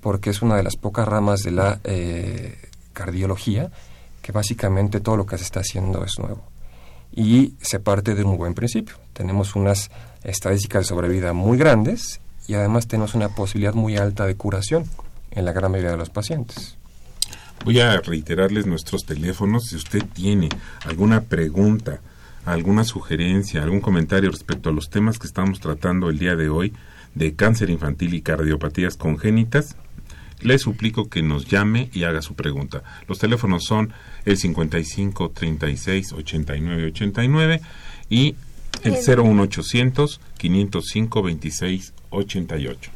porque es una de las pocas ramas de la eh, cardiología que básicamente todo lo que se está haciendo es nuevo. Y se parte de un buen principio. Tenemos unas estadísticas de sobrevida muy grandes y además tenemos una posibilidad muy alta de curación en la gran mayoría de los pacientes. Voy a reiterarles nuestros teléfonos. Si usted tiene alguna pregunta, alguna sugerencia, algún comentario respecto a los temas que estamos tratando el día de hoy de cáncer infantil y cardiopatías congénitas, le suplico que nos llame y haga su pregunta. Los teléfonos son el 55 36 89 89 y el 01800 505 26 88.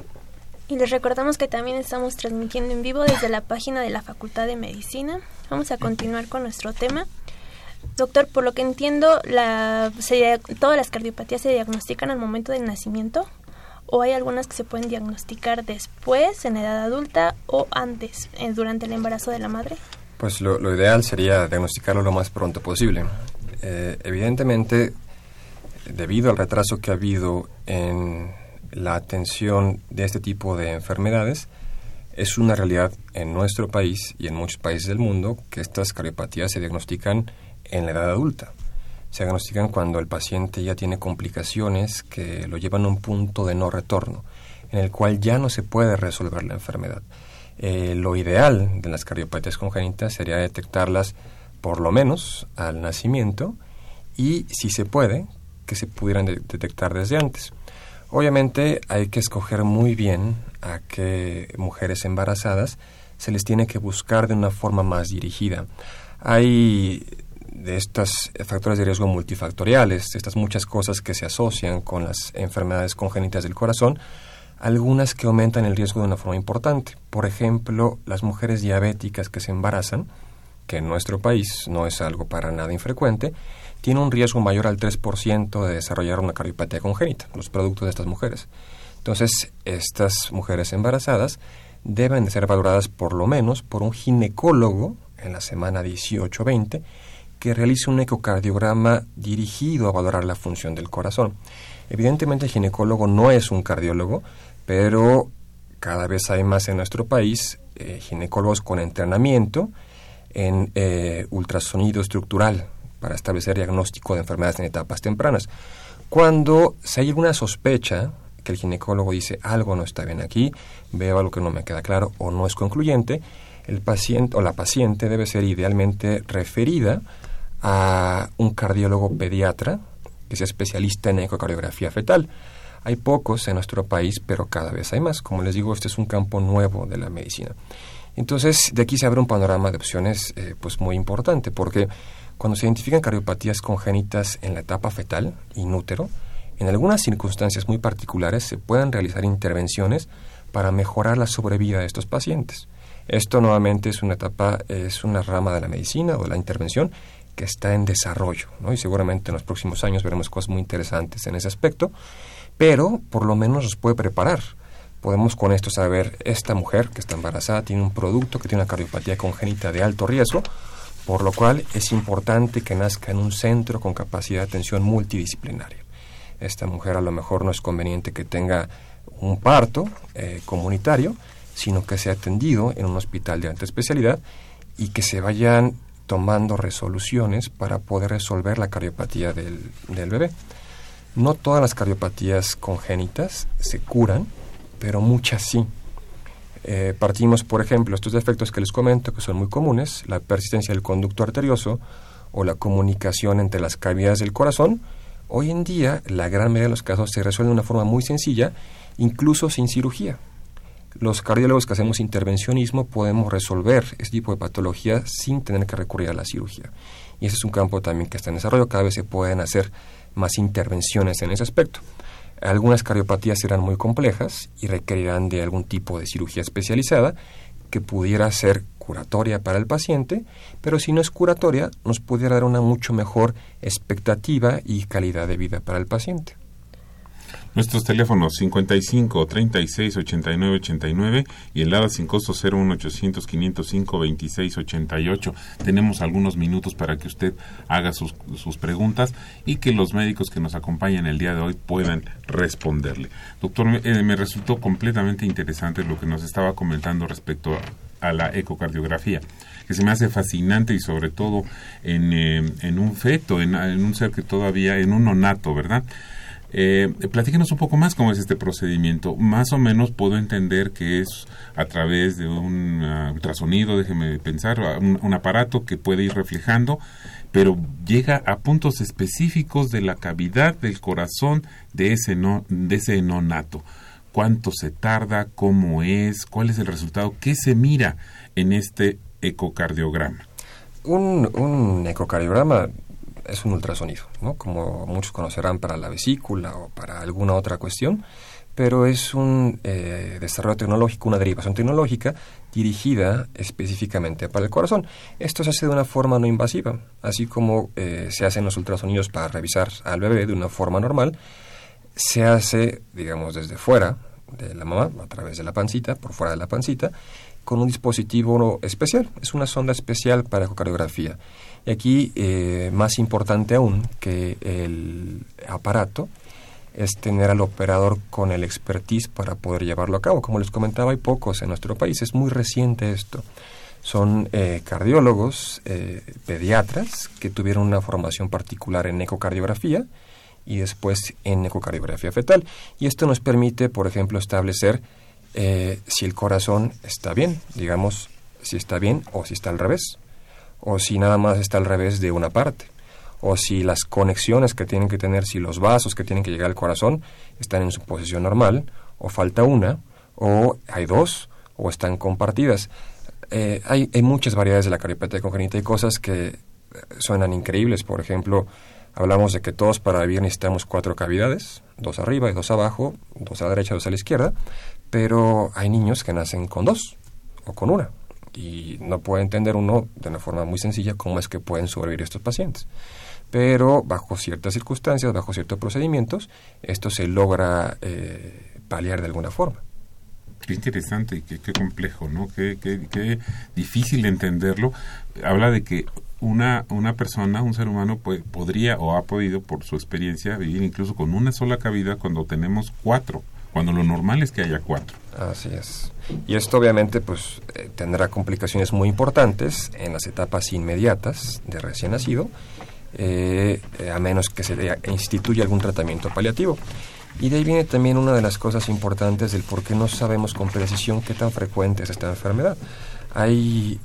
Y les recordamos que también estamos transmitiendo en vivo desde la página de la Facultad de Medicina. Vamos a continuar con nuestro tema. Doctor, por lo que entiendo, la, todas las cardiopatías se diagnostican al momento del nacimiento o hay algunas que se pueden diagnosticar después, en edad adulta o antes, durante el embarazo de la madre. Pues lo, ideal sería diagnosticarlo lo más pronto posible. Eh, evidentemente, debido al retraso que ha habido en la atención de este tipo de enfermedades, es una realidad en nuestro país y en muchos países del mundo que estas cardiopatías se diagnostican en la edad adulta. Se diagnostican cuando el paciente ya tiene complicaciones que lo llevan a un punto de no retorno, en el cual ya no se puede resolver la enfermedad. Eh, lo ideal de las cardiopatías congénitas sería detectarlas por lo menos al nacimiento y, si se puede, que se pudieran detectar desde antes. Obviamente hay que escoger muy bien a qué mujeres embarazadas se les tiene que buscar de una forma más dirigida. Hay de estos factores de riesgo multifactoriales, de estas muchas cosas que se asocian con las enfermedades congénitas del corazón, algunas que aumentan el riesgo de una forma importante. Por ejemplo, las mujeres diabéticas que se embarazan, que en nuestro país no es algo para nada infrecuente, tiene un riesgo mayor al 3% de desarrollar una cardiopatía congénita, los productos de estas mujeres. Entonces, estas mujeres embarazadas deben de ser valoradas por lo menos por un ginecólogo en la semana 18-20 que realice un ecocardiograma dirigido a valorar la función del corazón. Evidentemente el ginecólogo no es un cardiólogo, pero cada vez hay más en nuestro país eh, ginecólogos con entrenamiento en eh, ultrasonido estructural, para establecer diagnóstico de enfermedades en etapas tempranas. Cuando se hay alguna sospecha que el ginecólogo dice algo no está bien aquí, veo algo que no me queda claro o no es concluyente, el paciente o la paciente debe ser idealmente referida a un cardiólogo pediatra que sea especialista en ecocardiografía fetal. Hay pocos en nuestro país, pero cada vez hay más. Como les digo, este es un campo nuevo de la medicina. Entonces, de aquí se abre un panorama de opciones eh, pues muy importante, porque cuando se identifican cardiopatías congénitas en la etapa fetal, inútero, en algunas circunstancias muy particulares se pueden realizar intervenciones para mejorar la sobrevida de estos pacientes. Esto nuevamente es una etapa, es una rama de la medicina o de la intervención que está en desarrollo, ¿no? y seguramente en los próximos años veremos cosas muy interesantes en ese aspecto, pero por lo menos nos puede preparar. Podemos con esto saber, esta mujer que está embarazada tiene un producto que tiene una cardiopatía congénita de alto riesgo, por lo cual es importante que nazca en un centro con capacidad de atención multidisciplinaria. Esta mujer a lo mejor no es conveniente que tenga un parto eh, comunitario, sino que sea atendido en un hospital de alta especialidad y que se vayan tomando resoluciones para poder resolver la cardiopatía del, del bebé. No todas las cardiopatías congénitas se curan, pero muchas sí. Eh, partimos, por ejemplo, estos defectos que les comento, que son muy comunes, la persistencia del conducto arterioso o la comunicación entre las cavidades del corazón. Hoy en día, la gran mayoría de los casos se resuelven de una forma muy sencilla, incluso sin cirugía. Los cardiólogos que hacemos intervencionismo podemos resolver este tipo de patología sin tener que recurrir a la cirugía. Y ese es un campo también que está en desarrollo. Cada vez se pueden hacer más intervenciones en ese aspecto. Algunas cardiopatías serán muy complejas y requerirán de algún tipo de cirugía especializada que pudiera ser curatoria para el paciente, pero si no es curatoria, nos pudiera dar una mucho mejor expectativa y calidad de vida para el paciente. Nuestros teléfonos 55 36 89 89 y el ADA sin costo 01 800 505 26 88. Tenemos algunos minutos para que usted haga sus, sus preguntas y que los médicos que nos acompañan el día de hoy puedan responderle. Doctor, me, eh, resultó completamente interesante lo que nos estaba comentando respecto a, la ecocardiografía que se me hace fascinante y sobre todo en, eh, en un feto, en, en, un ser que todavía, en un nonato, ¿verdad? Eh, platíquenos un poco más cómo es este procedimiento. Más o menos puedo entender que es a través de un uh, ultrasonido, déjeme pensar, un, un, aparato que puede ir reflejando, pero llega a puntos específicos de la cavidad del corazón de ese, no, de ese nonato. ¿Cuánto se tarda? ¿Cómo es? ¿Cuál es el resultado? ¿Qué se mira en este ecocardiograma? Un, un ecocardiograma es un ultrasonido, ¿no? como muchos conocerán para la vesícula o para alguna otra cuestión, pero es un eh, desarrollo tecnológico, una derivación tecnológica dirigida específicamente para el corazón. Esto se hace de una forma no invasiva, así como eh, se hacen los ultrasonidos para revisar al bebé de una forma normal, se hace, digamos, desde fuera de la mamá, a través de la pancita, por fuera de la pancita, con un dispositivo especial. Es una sonda especial para ecocardiografía. Y aquí, eh, más importante aún que el aparato, es tener al operador con el expertise para poder llevarlo a cabo. Como les comentaba, hay pocos en nuestro país. Es muy reciente esto. Son eh, cardiólogos, eh, pediatras, que tuvieron una formación particular en ecocardiografía y después en ecocardiografía fetal. Y esto nos permite, por ejemplo, establecer eh, si el corazón está bien, digamos, si está bien o si está al revés, o si nada más está al revés de una parte, o si las conexiones que tienen que tener, si los vasos que tienen que llegar al corazón están en su posición normal, o falta una, o hay dos, o están compartidas. Eh, hay, muchas variedades de la cardiopatía congénita y cosas que suenan increíbles. Por ejemplo, hablamos de que todos para vivir necesitamos cuatro cavidades, dos arriba y dos abajo, dos a la derecha, dos a la izquierda, pero hay niños que nacen con dos o con una y no puede entender uno de una forma muy sencilla cómo es que pueden sobrevivir estos pacientes. Pero bajo ciertas circunstancias, bajo ciertos procedimientos, esto se logra eh, paliar de alguna forma. Qué interesante y qué, complejo, ¿no? Qué, qué, qué, difícil entenderlo. Habla de que una, una persona, un ser humano, pues, podría o ha podido, por su experiencia, vivir incluso con una sola cavidad cuando tenemos cuatro cuando lo normal es que haya cuatro. Así es. Y esto obviamente pues eh, tendrá complicaciones muy importantes en las etapas inmediatas de recién nacido, eh, eh, a menos que se instituya algún tratamiento paliativo. Y de ahí viene también una de las cosas importantes del por qué no sabemos con precisión qué tan frecuente es esta enfermedad. Hay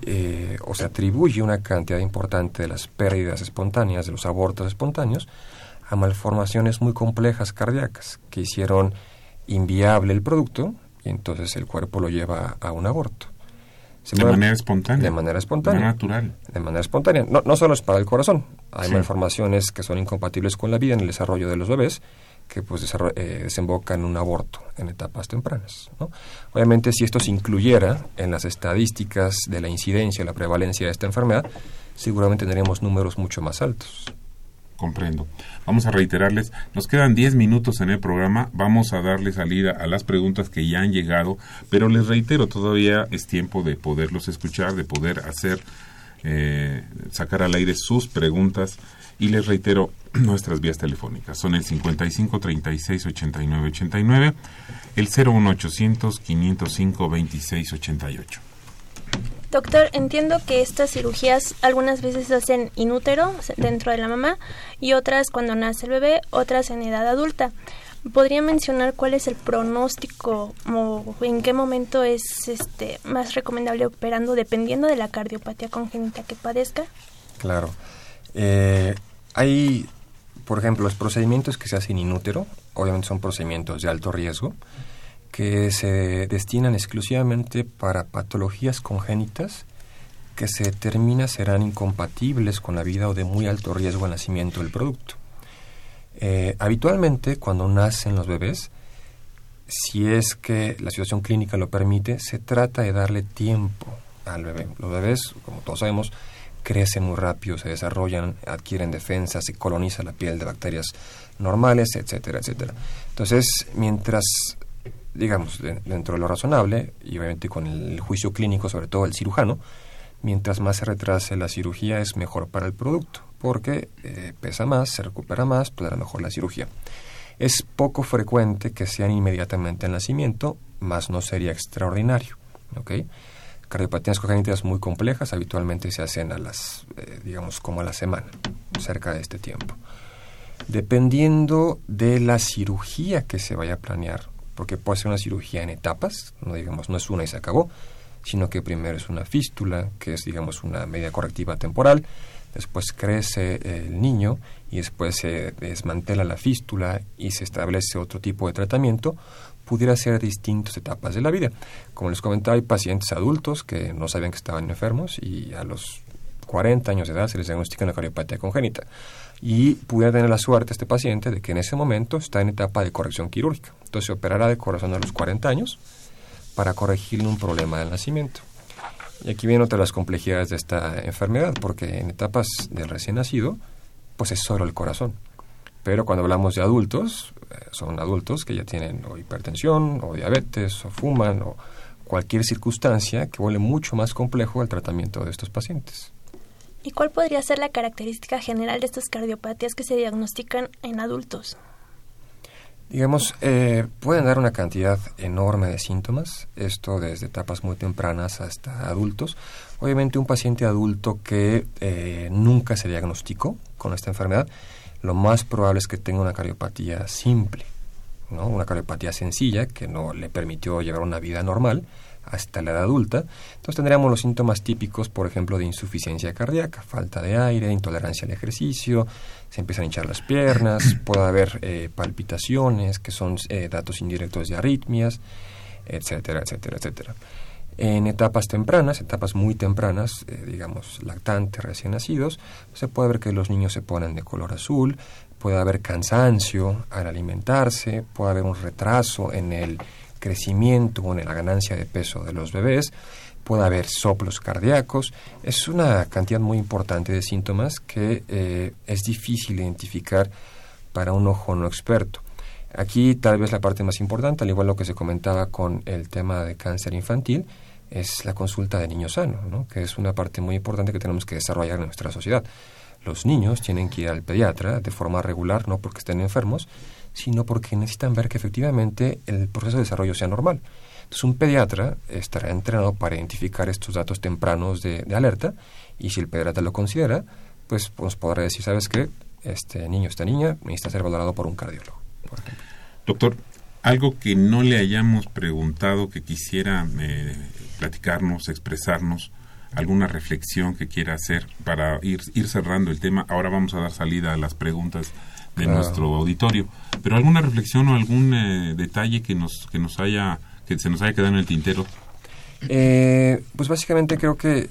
o se atribuye una cantidad importante de las pérdidas espontáneas, de los abortos espontáneos, a malformaciones muy complejas cardíacas que hicieron inviable el producto y entonces el cuerpo lo lleva a un aborto. Se de manera espontánea. De manera espontánea. De natural. De manera espontánea. No, no solo es para el corazón. Hay sí. malformaciones que son incompatibles con la vida en el desarrollo de los bebés que pues eh, desembocan en un aborto en etapas tempranas. ¿no? Obviamente si esto se incluyera en las estadísticas de la incidencia, la prevalencia de esta enfermedad, seguramente tendríamos números mucho más altos comprendo. Vamos a reiterarles, nos quedan 10 minutos en el programa, vamos a darle salida a las preguntas que ya han llegado, pero les reitero, todavía es tiempo de poderlos escuchar, de poder hacer, eh, sacar al aire sus preguntas y les reitero nuestras vías telefónicas. Son el 55 36 89 89, el 01800 505 26 88. Doctor, entiendo que estas cirugías algunas veces se hacen inútero, dentro de la mamá, y otras cuando nace el bebé, otras en edad adulta. ¿Podría mencionar cuál es el pronóstico o en qué momento es este más recomendable operando dependiendo de la cardiopatía congénita que padezca? Claro. Eh, hay, por ejemplo, los procedimientos que se hacen inútero, obviamente son procedimientos de alto riesgo, que se destinan exclusivamente para patologías congénitas que se determina serán incompatibles con la vida o de muy alto riesgo al nacimiento del producto. Eh, habitualmente, cuando nacen los bebés, si es que la situación clínica lo permite, se trata de darle tiempo al bebé. Los bebés, como todos sabemos, crecen muy rápido, se desarrollan, adquieren defensa, se coloniza la piel de bacterias normales, etcétera, etcétera. Entonces, mientras, digamos, dentro de lo razonable, y obviamente con el juicio clínico, sobre todo el cirujano, mientras más se retrase la cirugía es mejor para el producto porque eh, pesa más, se recupera más, pues a mejor la cirugía. Es poco frecuente que sean inmediatamente al nacimiento, más no sería extraordinario. ¿okay? Cardiopatías congénitas muy complejas habitualmente se hacen a las, eh, digamos, como a la semana, cerca de este tiempo. Dependiendo de la cirugía que se vaya a planear, porque puede ser una cirugía en etapas, no digamos, no es una y se acabó, sino que primero es una fístula, que es, digamos, una medida correctiva temporal, después crece el niño y después se desmantela la fístula y se establece otro tipo de tratamiento, pudiera ser distintas etapas de la vida. Como les comentaba, hay pacientes adultos que no sabían que estaban enfermos y a los 40 años de edad se les diagnostica una cardiopatía congénita. Y pudiera tener la suerte este paciente de que en ese momento está en etapa de corrección quirúrgica. Entonces se operará de corazón a los 40 años para corregirle un problema del nacimiento. Y aquí vienen otras las complejidades de esta enfermedad, porque en etapas del recién nacido, pues es solo el corazón. Pero cuando hablamos de adultos, eh, son adultos que ya tienen hipertensión, o diabetes, o fuman, o cualquier circunstancia que vuelve mucho más complejo el tratamiento de estos pacientes. ¿Y cuál podría ser la característica general de estas cardiopatías que se diagnostican en adultos? Digamos, eh, pueden dar una cantidad enorme de síntomas, esto desde etapas muy tempranas hasta adultos. Obviamente un paciente adulto que eh, nunca se diagnosticó con esta enfermedad, lo más probable es que tenga una cardiopatía simple, ¿no? una cardiopatía sencilla que no le permitió llevar una vida normal hasta la edad adulta. Entonces tendríamos los síntomas típicos, por ejemplo, de insuficiencia cardíaca, falta de aire, intolerancia al ejercicio, se empiezan a hinchar las piernas, puede haber eh, palpitaciones, que son eh, datos indirectos de arritmias, etcétera, etcétera, etcétera. En etapas tempranas, etapas muy tempranas, eh, digamos lactantes, recién nacidos, se puede ver que los niños se ponen de color azul, puede haber cansancio al alimentarse, puede haber un retraso en el crecimiento o en la ganancia de peso de los bebés, puede haber soplos cardíacos. Es una cantidad muy importante de síntomas que eh, es difícil identificar para un ojo no experto. Aquí tal vez la parte más importante, al igual lo que se comentaba con el tema de cáncer infantil, es la consulta de niño sano, ¿no? que es una parte muy importante que tenemos que desarrollar en nuestra sociedad. Los niños tienen que ir al pediatra de forma regular, no porque estén enfermos, sino porque necesitan ver que efectivamente el proceso de desarrollo sea normal. Entonces un pediatra estará entrenado para identificar estos datos tempranos de, alerta y si el pediatra lo considera, pues nos podrá decir, ¿sabes qué? Este niño, esta niña necesita ser valorado por un cardiólogo, Doctor, algo que no le hayamos preguntado, que quisiera eh, platicarnos, expresarnos, alguna reflexión que quiera hacer para ir cerrando el tema. Ahora vamos a dar salida a las preguntas de nuestro auditorio. Pero alguna reflexión o algún eh, detalle que nos que nos haya que se nos haya quedado en el tintero. Eh, pues básicamente creo que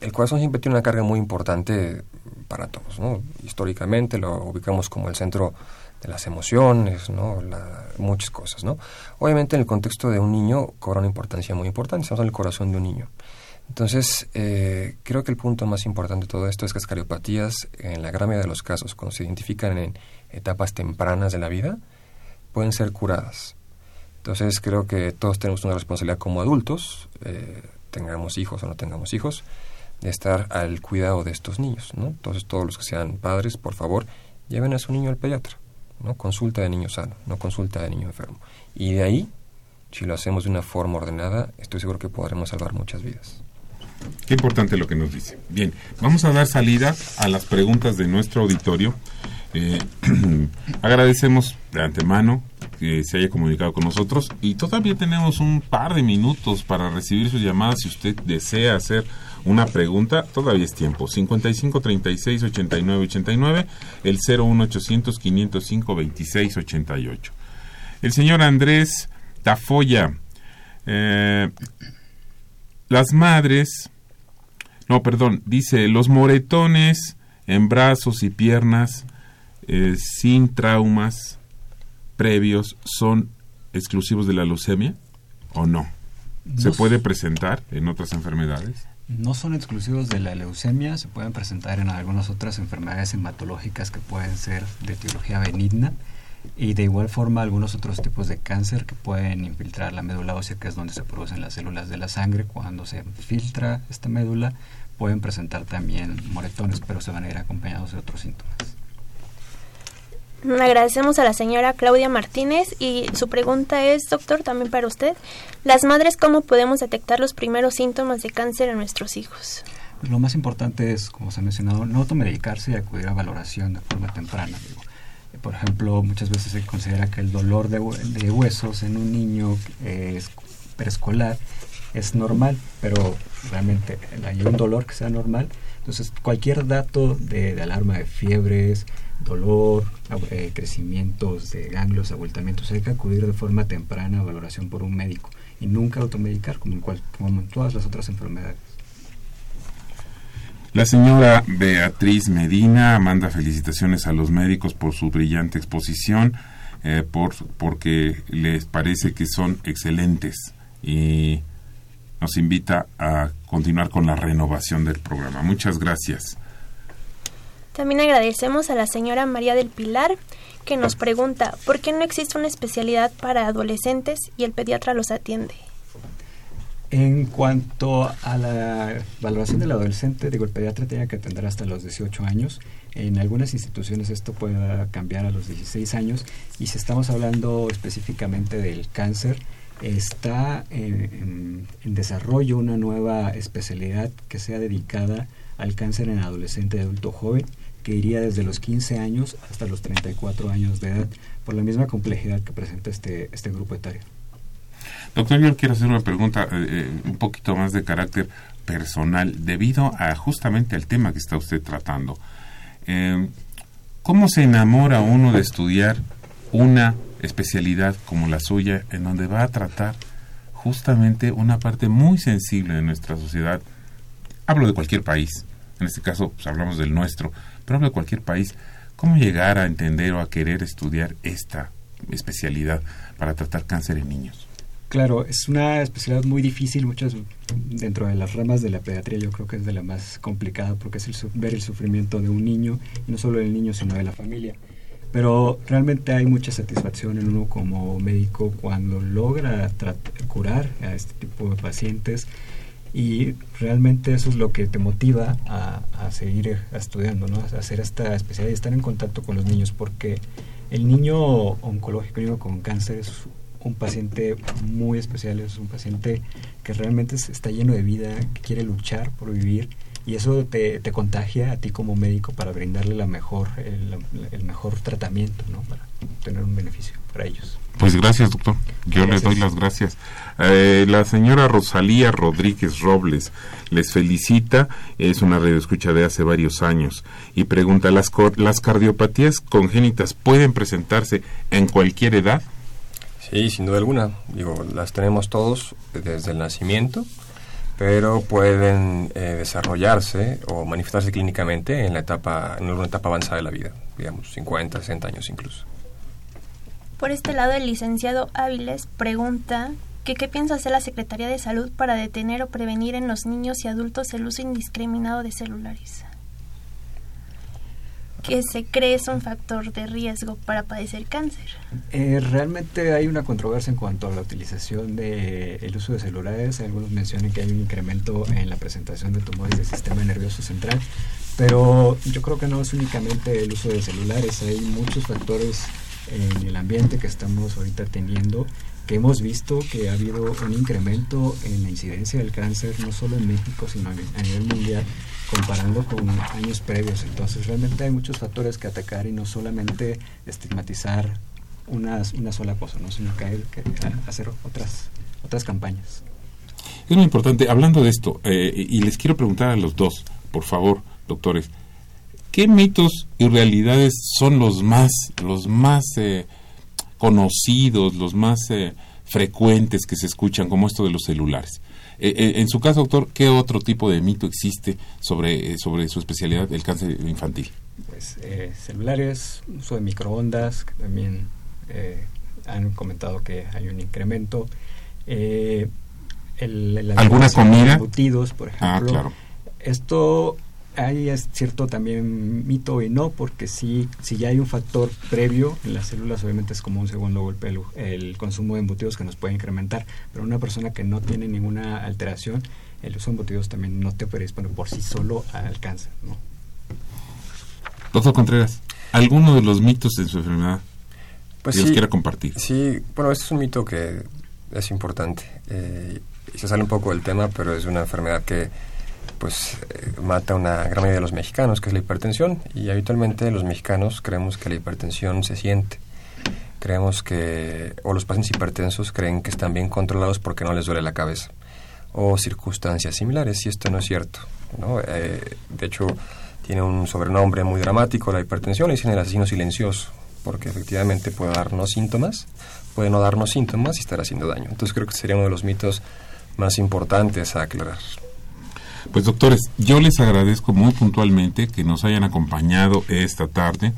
el corazón siempre tiene una carga muy importante para todos, ¿no? Históricamente lo ubicamos como el centro de las emociones, ¿no? muchas cosas, ¿no? Obviamente en el contexto de un niño cobra una importancia muy importante, estamos en el corazón de un niño. Entonces, eh, creo que el punto más importante de todo esto es que las cariopatías, en la gran mayoría de los casos, cuando se identifican en etapas tempranas de la vida, pueden ser curadas. Entonces, creo que todos tenemos una responsabilidad como adultos, eh, tengamos hijos o no tengamos hijos, de estar al cuidado de estos niños, ¿no? Entonces, todos los que sean padres, por favor, lleven a su niño al pediatra, ¿no? Consulta de niño sano, no consulta de niño enfermo. Y de ahí si lo hacemos de una forma ordenada, estoy seguro que podremos salvar muchas vidas. Qué importante lo que nos dice. Bien, vamos a dar salida a las preguntas de nuestro auditorio. Eh, agradecemos de antemano que se haya comunicado con nosotros y todavía tenemos un par de minutos para recibir sus llamadas si usted desea hacer una pregunta, todavía es tiempo. 55 36 89 89, el 01800 505 26 88. El señor Andrés Tafoya, eh, las madres, no, perdón, dice, los moretones en brazos y piernas eh, sin traumas previos son exclusivos de la leucemia o no? ¿Se puede presentar en otras enfermedades? No son exclusivos de la leucemia, se pueden presentar en algunas otras enfermedades hematológicas que pueden ser de etiología benigna y de igual forma algunos otros tipos de cáncer que pueden infiltrar la médula ósea, que es donde se producen las células de la sangre. Cuando se filtra esta médula pueden presentar también moretones, pero se van a ir acompañados de otros síntomas. Agradecemos a la señora Claudia Martínez y su pregunta es, doctor, también para usted, las madres, ¿cómo podemos detectar los primeros síntomas de cáncer en nuestros hijos? Lo más importante es, como se ha mencionado, no automedicarse y acudir a valoración de forma temprana. Por ejemplo, muchas veces se considera que el dolor de, huesos en un niño preescolar es normal, pero realmente hay un dolor que sea normal. Entonces, cualquier dato de, alarma de fiebres, dolor, eh, crecimientos de ganglios, abultamientos, hay que acudir de forma temprana a valoración por un médico y nunca automedicar como en, como en todas las otras enfermedades. La señora Beatriz Medina manda felicitaciones a los médicos por su brillante exposición, eh, por, porque les parece que son excelentes y nos invita a continuar con la renovación del programa. Muchas gracias. También agradecemos a la señora María del Pilar que nos pregunta por qué no existe una especialidad para adolescentes y el pediatra los atiende. En cuanto a la valoración del adolescente, digo, el pediatra tiene que atender hasta los 18 años. En algunas instituciones esto puede cambiar a los 16 años. Y si estamos hablando específicamente del cáncer, está en, en desarrollo una nueva especialidad que sea dedicada al cáncer en adolescente y adulto joven que iría desde los 15 años hasta los 34 años de edad, por la misma complejidad que presenta este, este grupo etario. Doctor, yo quiero hacer una pregunta eh, eh, un poquito más de carácter personal, debido a justamente al tema que está usted tratando. Eh, ¿Cómo se enamora uno de estudiar una especialidad como la suya, en donde va a tratar justamente una parte muy sensible de nuestra sociedad? Hablo de cualquier país, en este caso pues, hablamos del nuestro, pero hablo de cualquier país. ¿Cómo llegar a entender o a querer estudiar esta especialidad para tratar cáncer en niños? Claro, es una especialidad muy difícil, muchas dentro de las ramas de la pediatría yo creo que es de la más complicada porque es el, ver el sufrimiento de un niño, y no solo del niño sino de la familia. Pero realmente hay mucha satisfacción en uno como médico cuando logra curar a este tipo de pacientes y realmente eso es lo que te motiva a, seguir estudiando, ¿no? a hacer esta especialidad y estar en contacto con los niños porque el niño oncológico, con cáncer es un paciente muy especial, es un paciente que realmente está lleno de vida, que quiere luchar por vivir y eso te, te contagia a ti como médico para brindarle la mejor, el, el mejor tratamiento, ¿no? para tener un beneficio para ellos. Pues gracias, doctor. Yo le doy las gracias. Eh, la señora Rosalía Rodríguez Robles les felicita, es una radioescucha de hace varios años, y pregunta, ¿las, ¿las cardiopatías congénitas pueden presentarse en cualquier edad? Sí, sin duda alguna. Digo, las tenemos todos desde el nacimiento, pero pueden eh, desarrollarse o manifestarse clínicamente en la etapa, en una etapa avanzada de la vida, digamos 50, 60 años incluso. Por este lado, el licenciado Áviles pregunta que qué piensa hacer la Secretaría de Salud para detener o prevenir en los niños y adultos el uso indiscriminado de celulares que se cree es un factor de riesgo para padecer cáncer. Eh, realmente hay una controversia en cuanto a la utilización del el uso de celulares. Algunos mencionan que hay un incremento en la presentación de tumores del sistema nervioso central, pero yo creo que no es únicamente el uso de celulares, hay muchos factores en el ambiente que estamos ahorita teniendo que hemos visto que ha habido un incremento en la incidencia del cáncer, no solo en México, sino a nivel mundial, comparando con años previos. Entonces, realmente hay muchos factores que atacar y no solamente estigmatizar una, una sola cosa, ¿no? sino que hay que hacer otras, otras campañas. Es muy importante, hablando de esto, eh, y les quiero preguntar a los dos, por favor, doctores, ¿qué mitos y realidades son los más, los más eh, conocidos, los más eh, frecuentes que se escuchan, como esto de los celulares? en su caso, doctor, ¿qué otro tipo de mito existe sobre, sobre su especialidad, el cáncer infantil? Pues celulares, uso de microondas, que también han comentado que hay un incremento. Eh, ¿Alguna comida? Embutidos, por ah, ejemplo. claro. Esto hay es cierto también mito y no, porque si, si ya hay un factor previo en las células, obviamente es como un segundo golpe el, consumo de embutidos que nos puede incrementar, pero una persona que no tiene ninguna alteración, el uso de embutidos también no te predispone por sí solo al cáncer. ¿no? Doctor Contreras, ¿alguno de los mitos de su enfermedad pues que sí, quiera compartir? Sí, bueno, este es un mito que es importante. Eh, y se sale un poco del tema, pero es una enfermedad que pues eh, mata una gran mayoría de los mexicanos, que es la hipertensión, y habitualmente los mexicanos creemos que la hipertensión se siente. Creemos que, o los pacientes hipertensos creen que están bien controlados porque no les duele la cabeza, o circunstancias similares, y esto no es cierto. ¿no? Eh, de hecho, tiene un sobrenombre muy dramático, la hipertensión, le dicen el asesino silencioso, porque efectivamente puede darnos síntomas, puede no darnos síntomas y estar haciendo daño. Entonces creo que sería uno de los mitos más importantes a aclarar. Pues doctores, yo les agradezco muy puntualmente que nos hayan acompañado esta tarde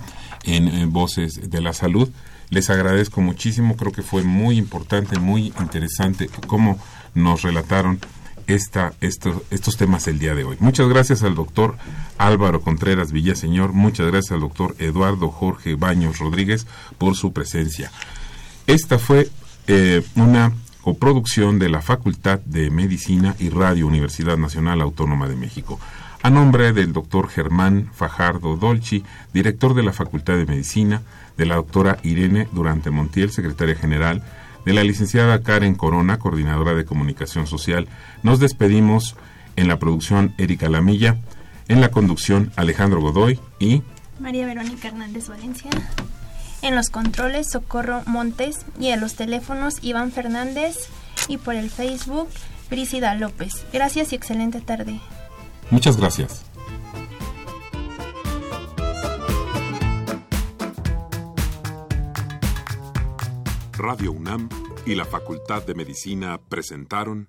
en, Voces de la Salud. Les agradezco muchísimo, creo que fue muy importante, muy interesante cómo nos relataron esta, estos temas el día de hoy. Muchas gracias al doctor Álvaro Contreras Villaseñor, muchas gracias al doctor Eduardo Jorge Baños Rodríguez por su presencia. Esta fue eh, una coproducción de la Facultad de Medicina y Radio Universidad Nacional Autónoma de México, a nombre del doctor Germán Fajardo Dolci, director de la Facultad de Medicina, de la doctora Irene Durante Montiel, secretaria general, de la licenciada Karen Corona, coordinadora de comunicación social. Nos despedimos en la producción Erika Lamilla, en la conducción Alejandro Godoy y María Verónica Hernández Valencia. En los controles Socorro Montes y en los teléfonos Iván Fernández y por el Facebook Brísida López. Gracias y excelente tarde. Muchas gracias. Radio UNAM y la Facultad de Medicina presentaron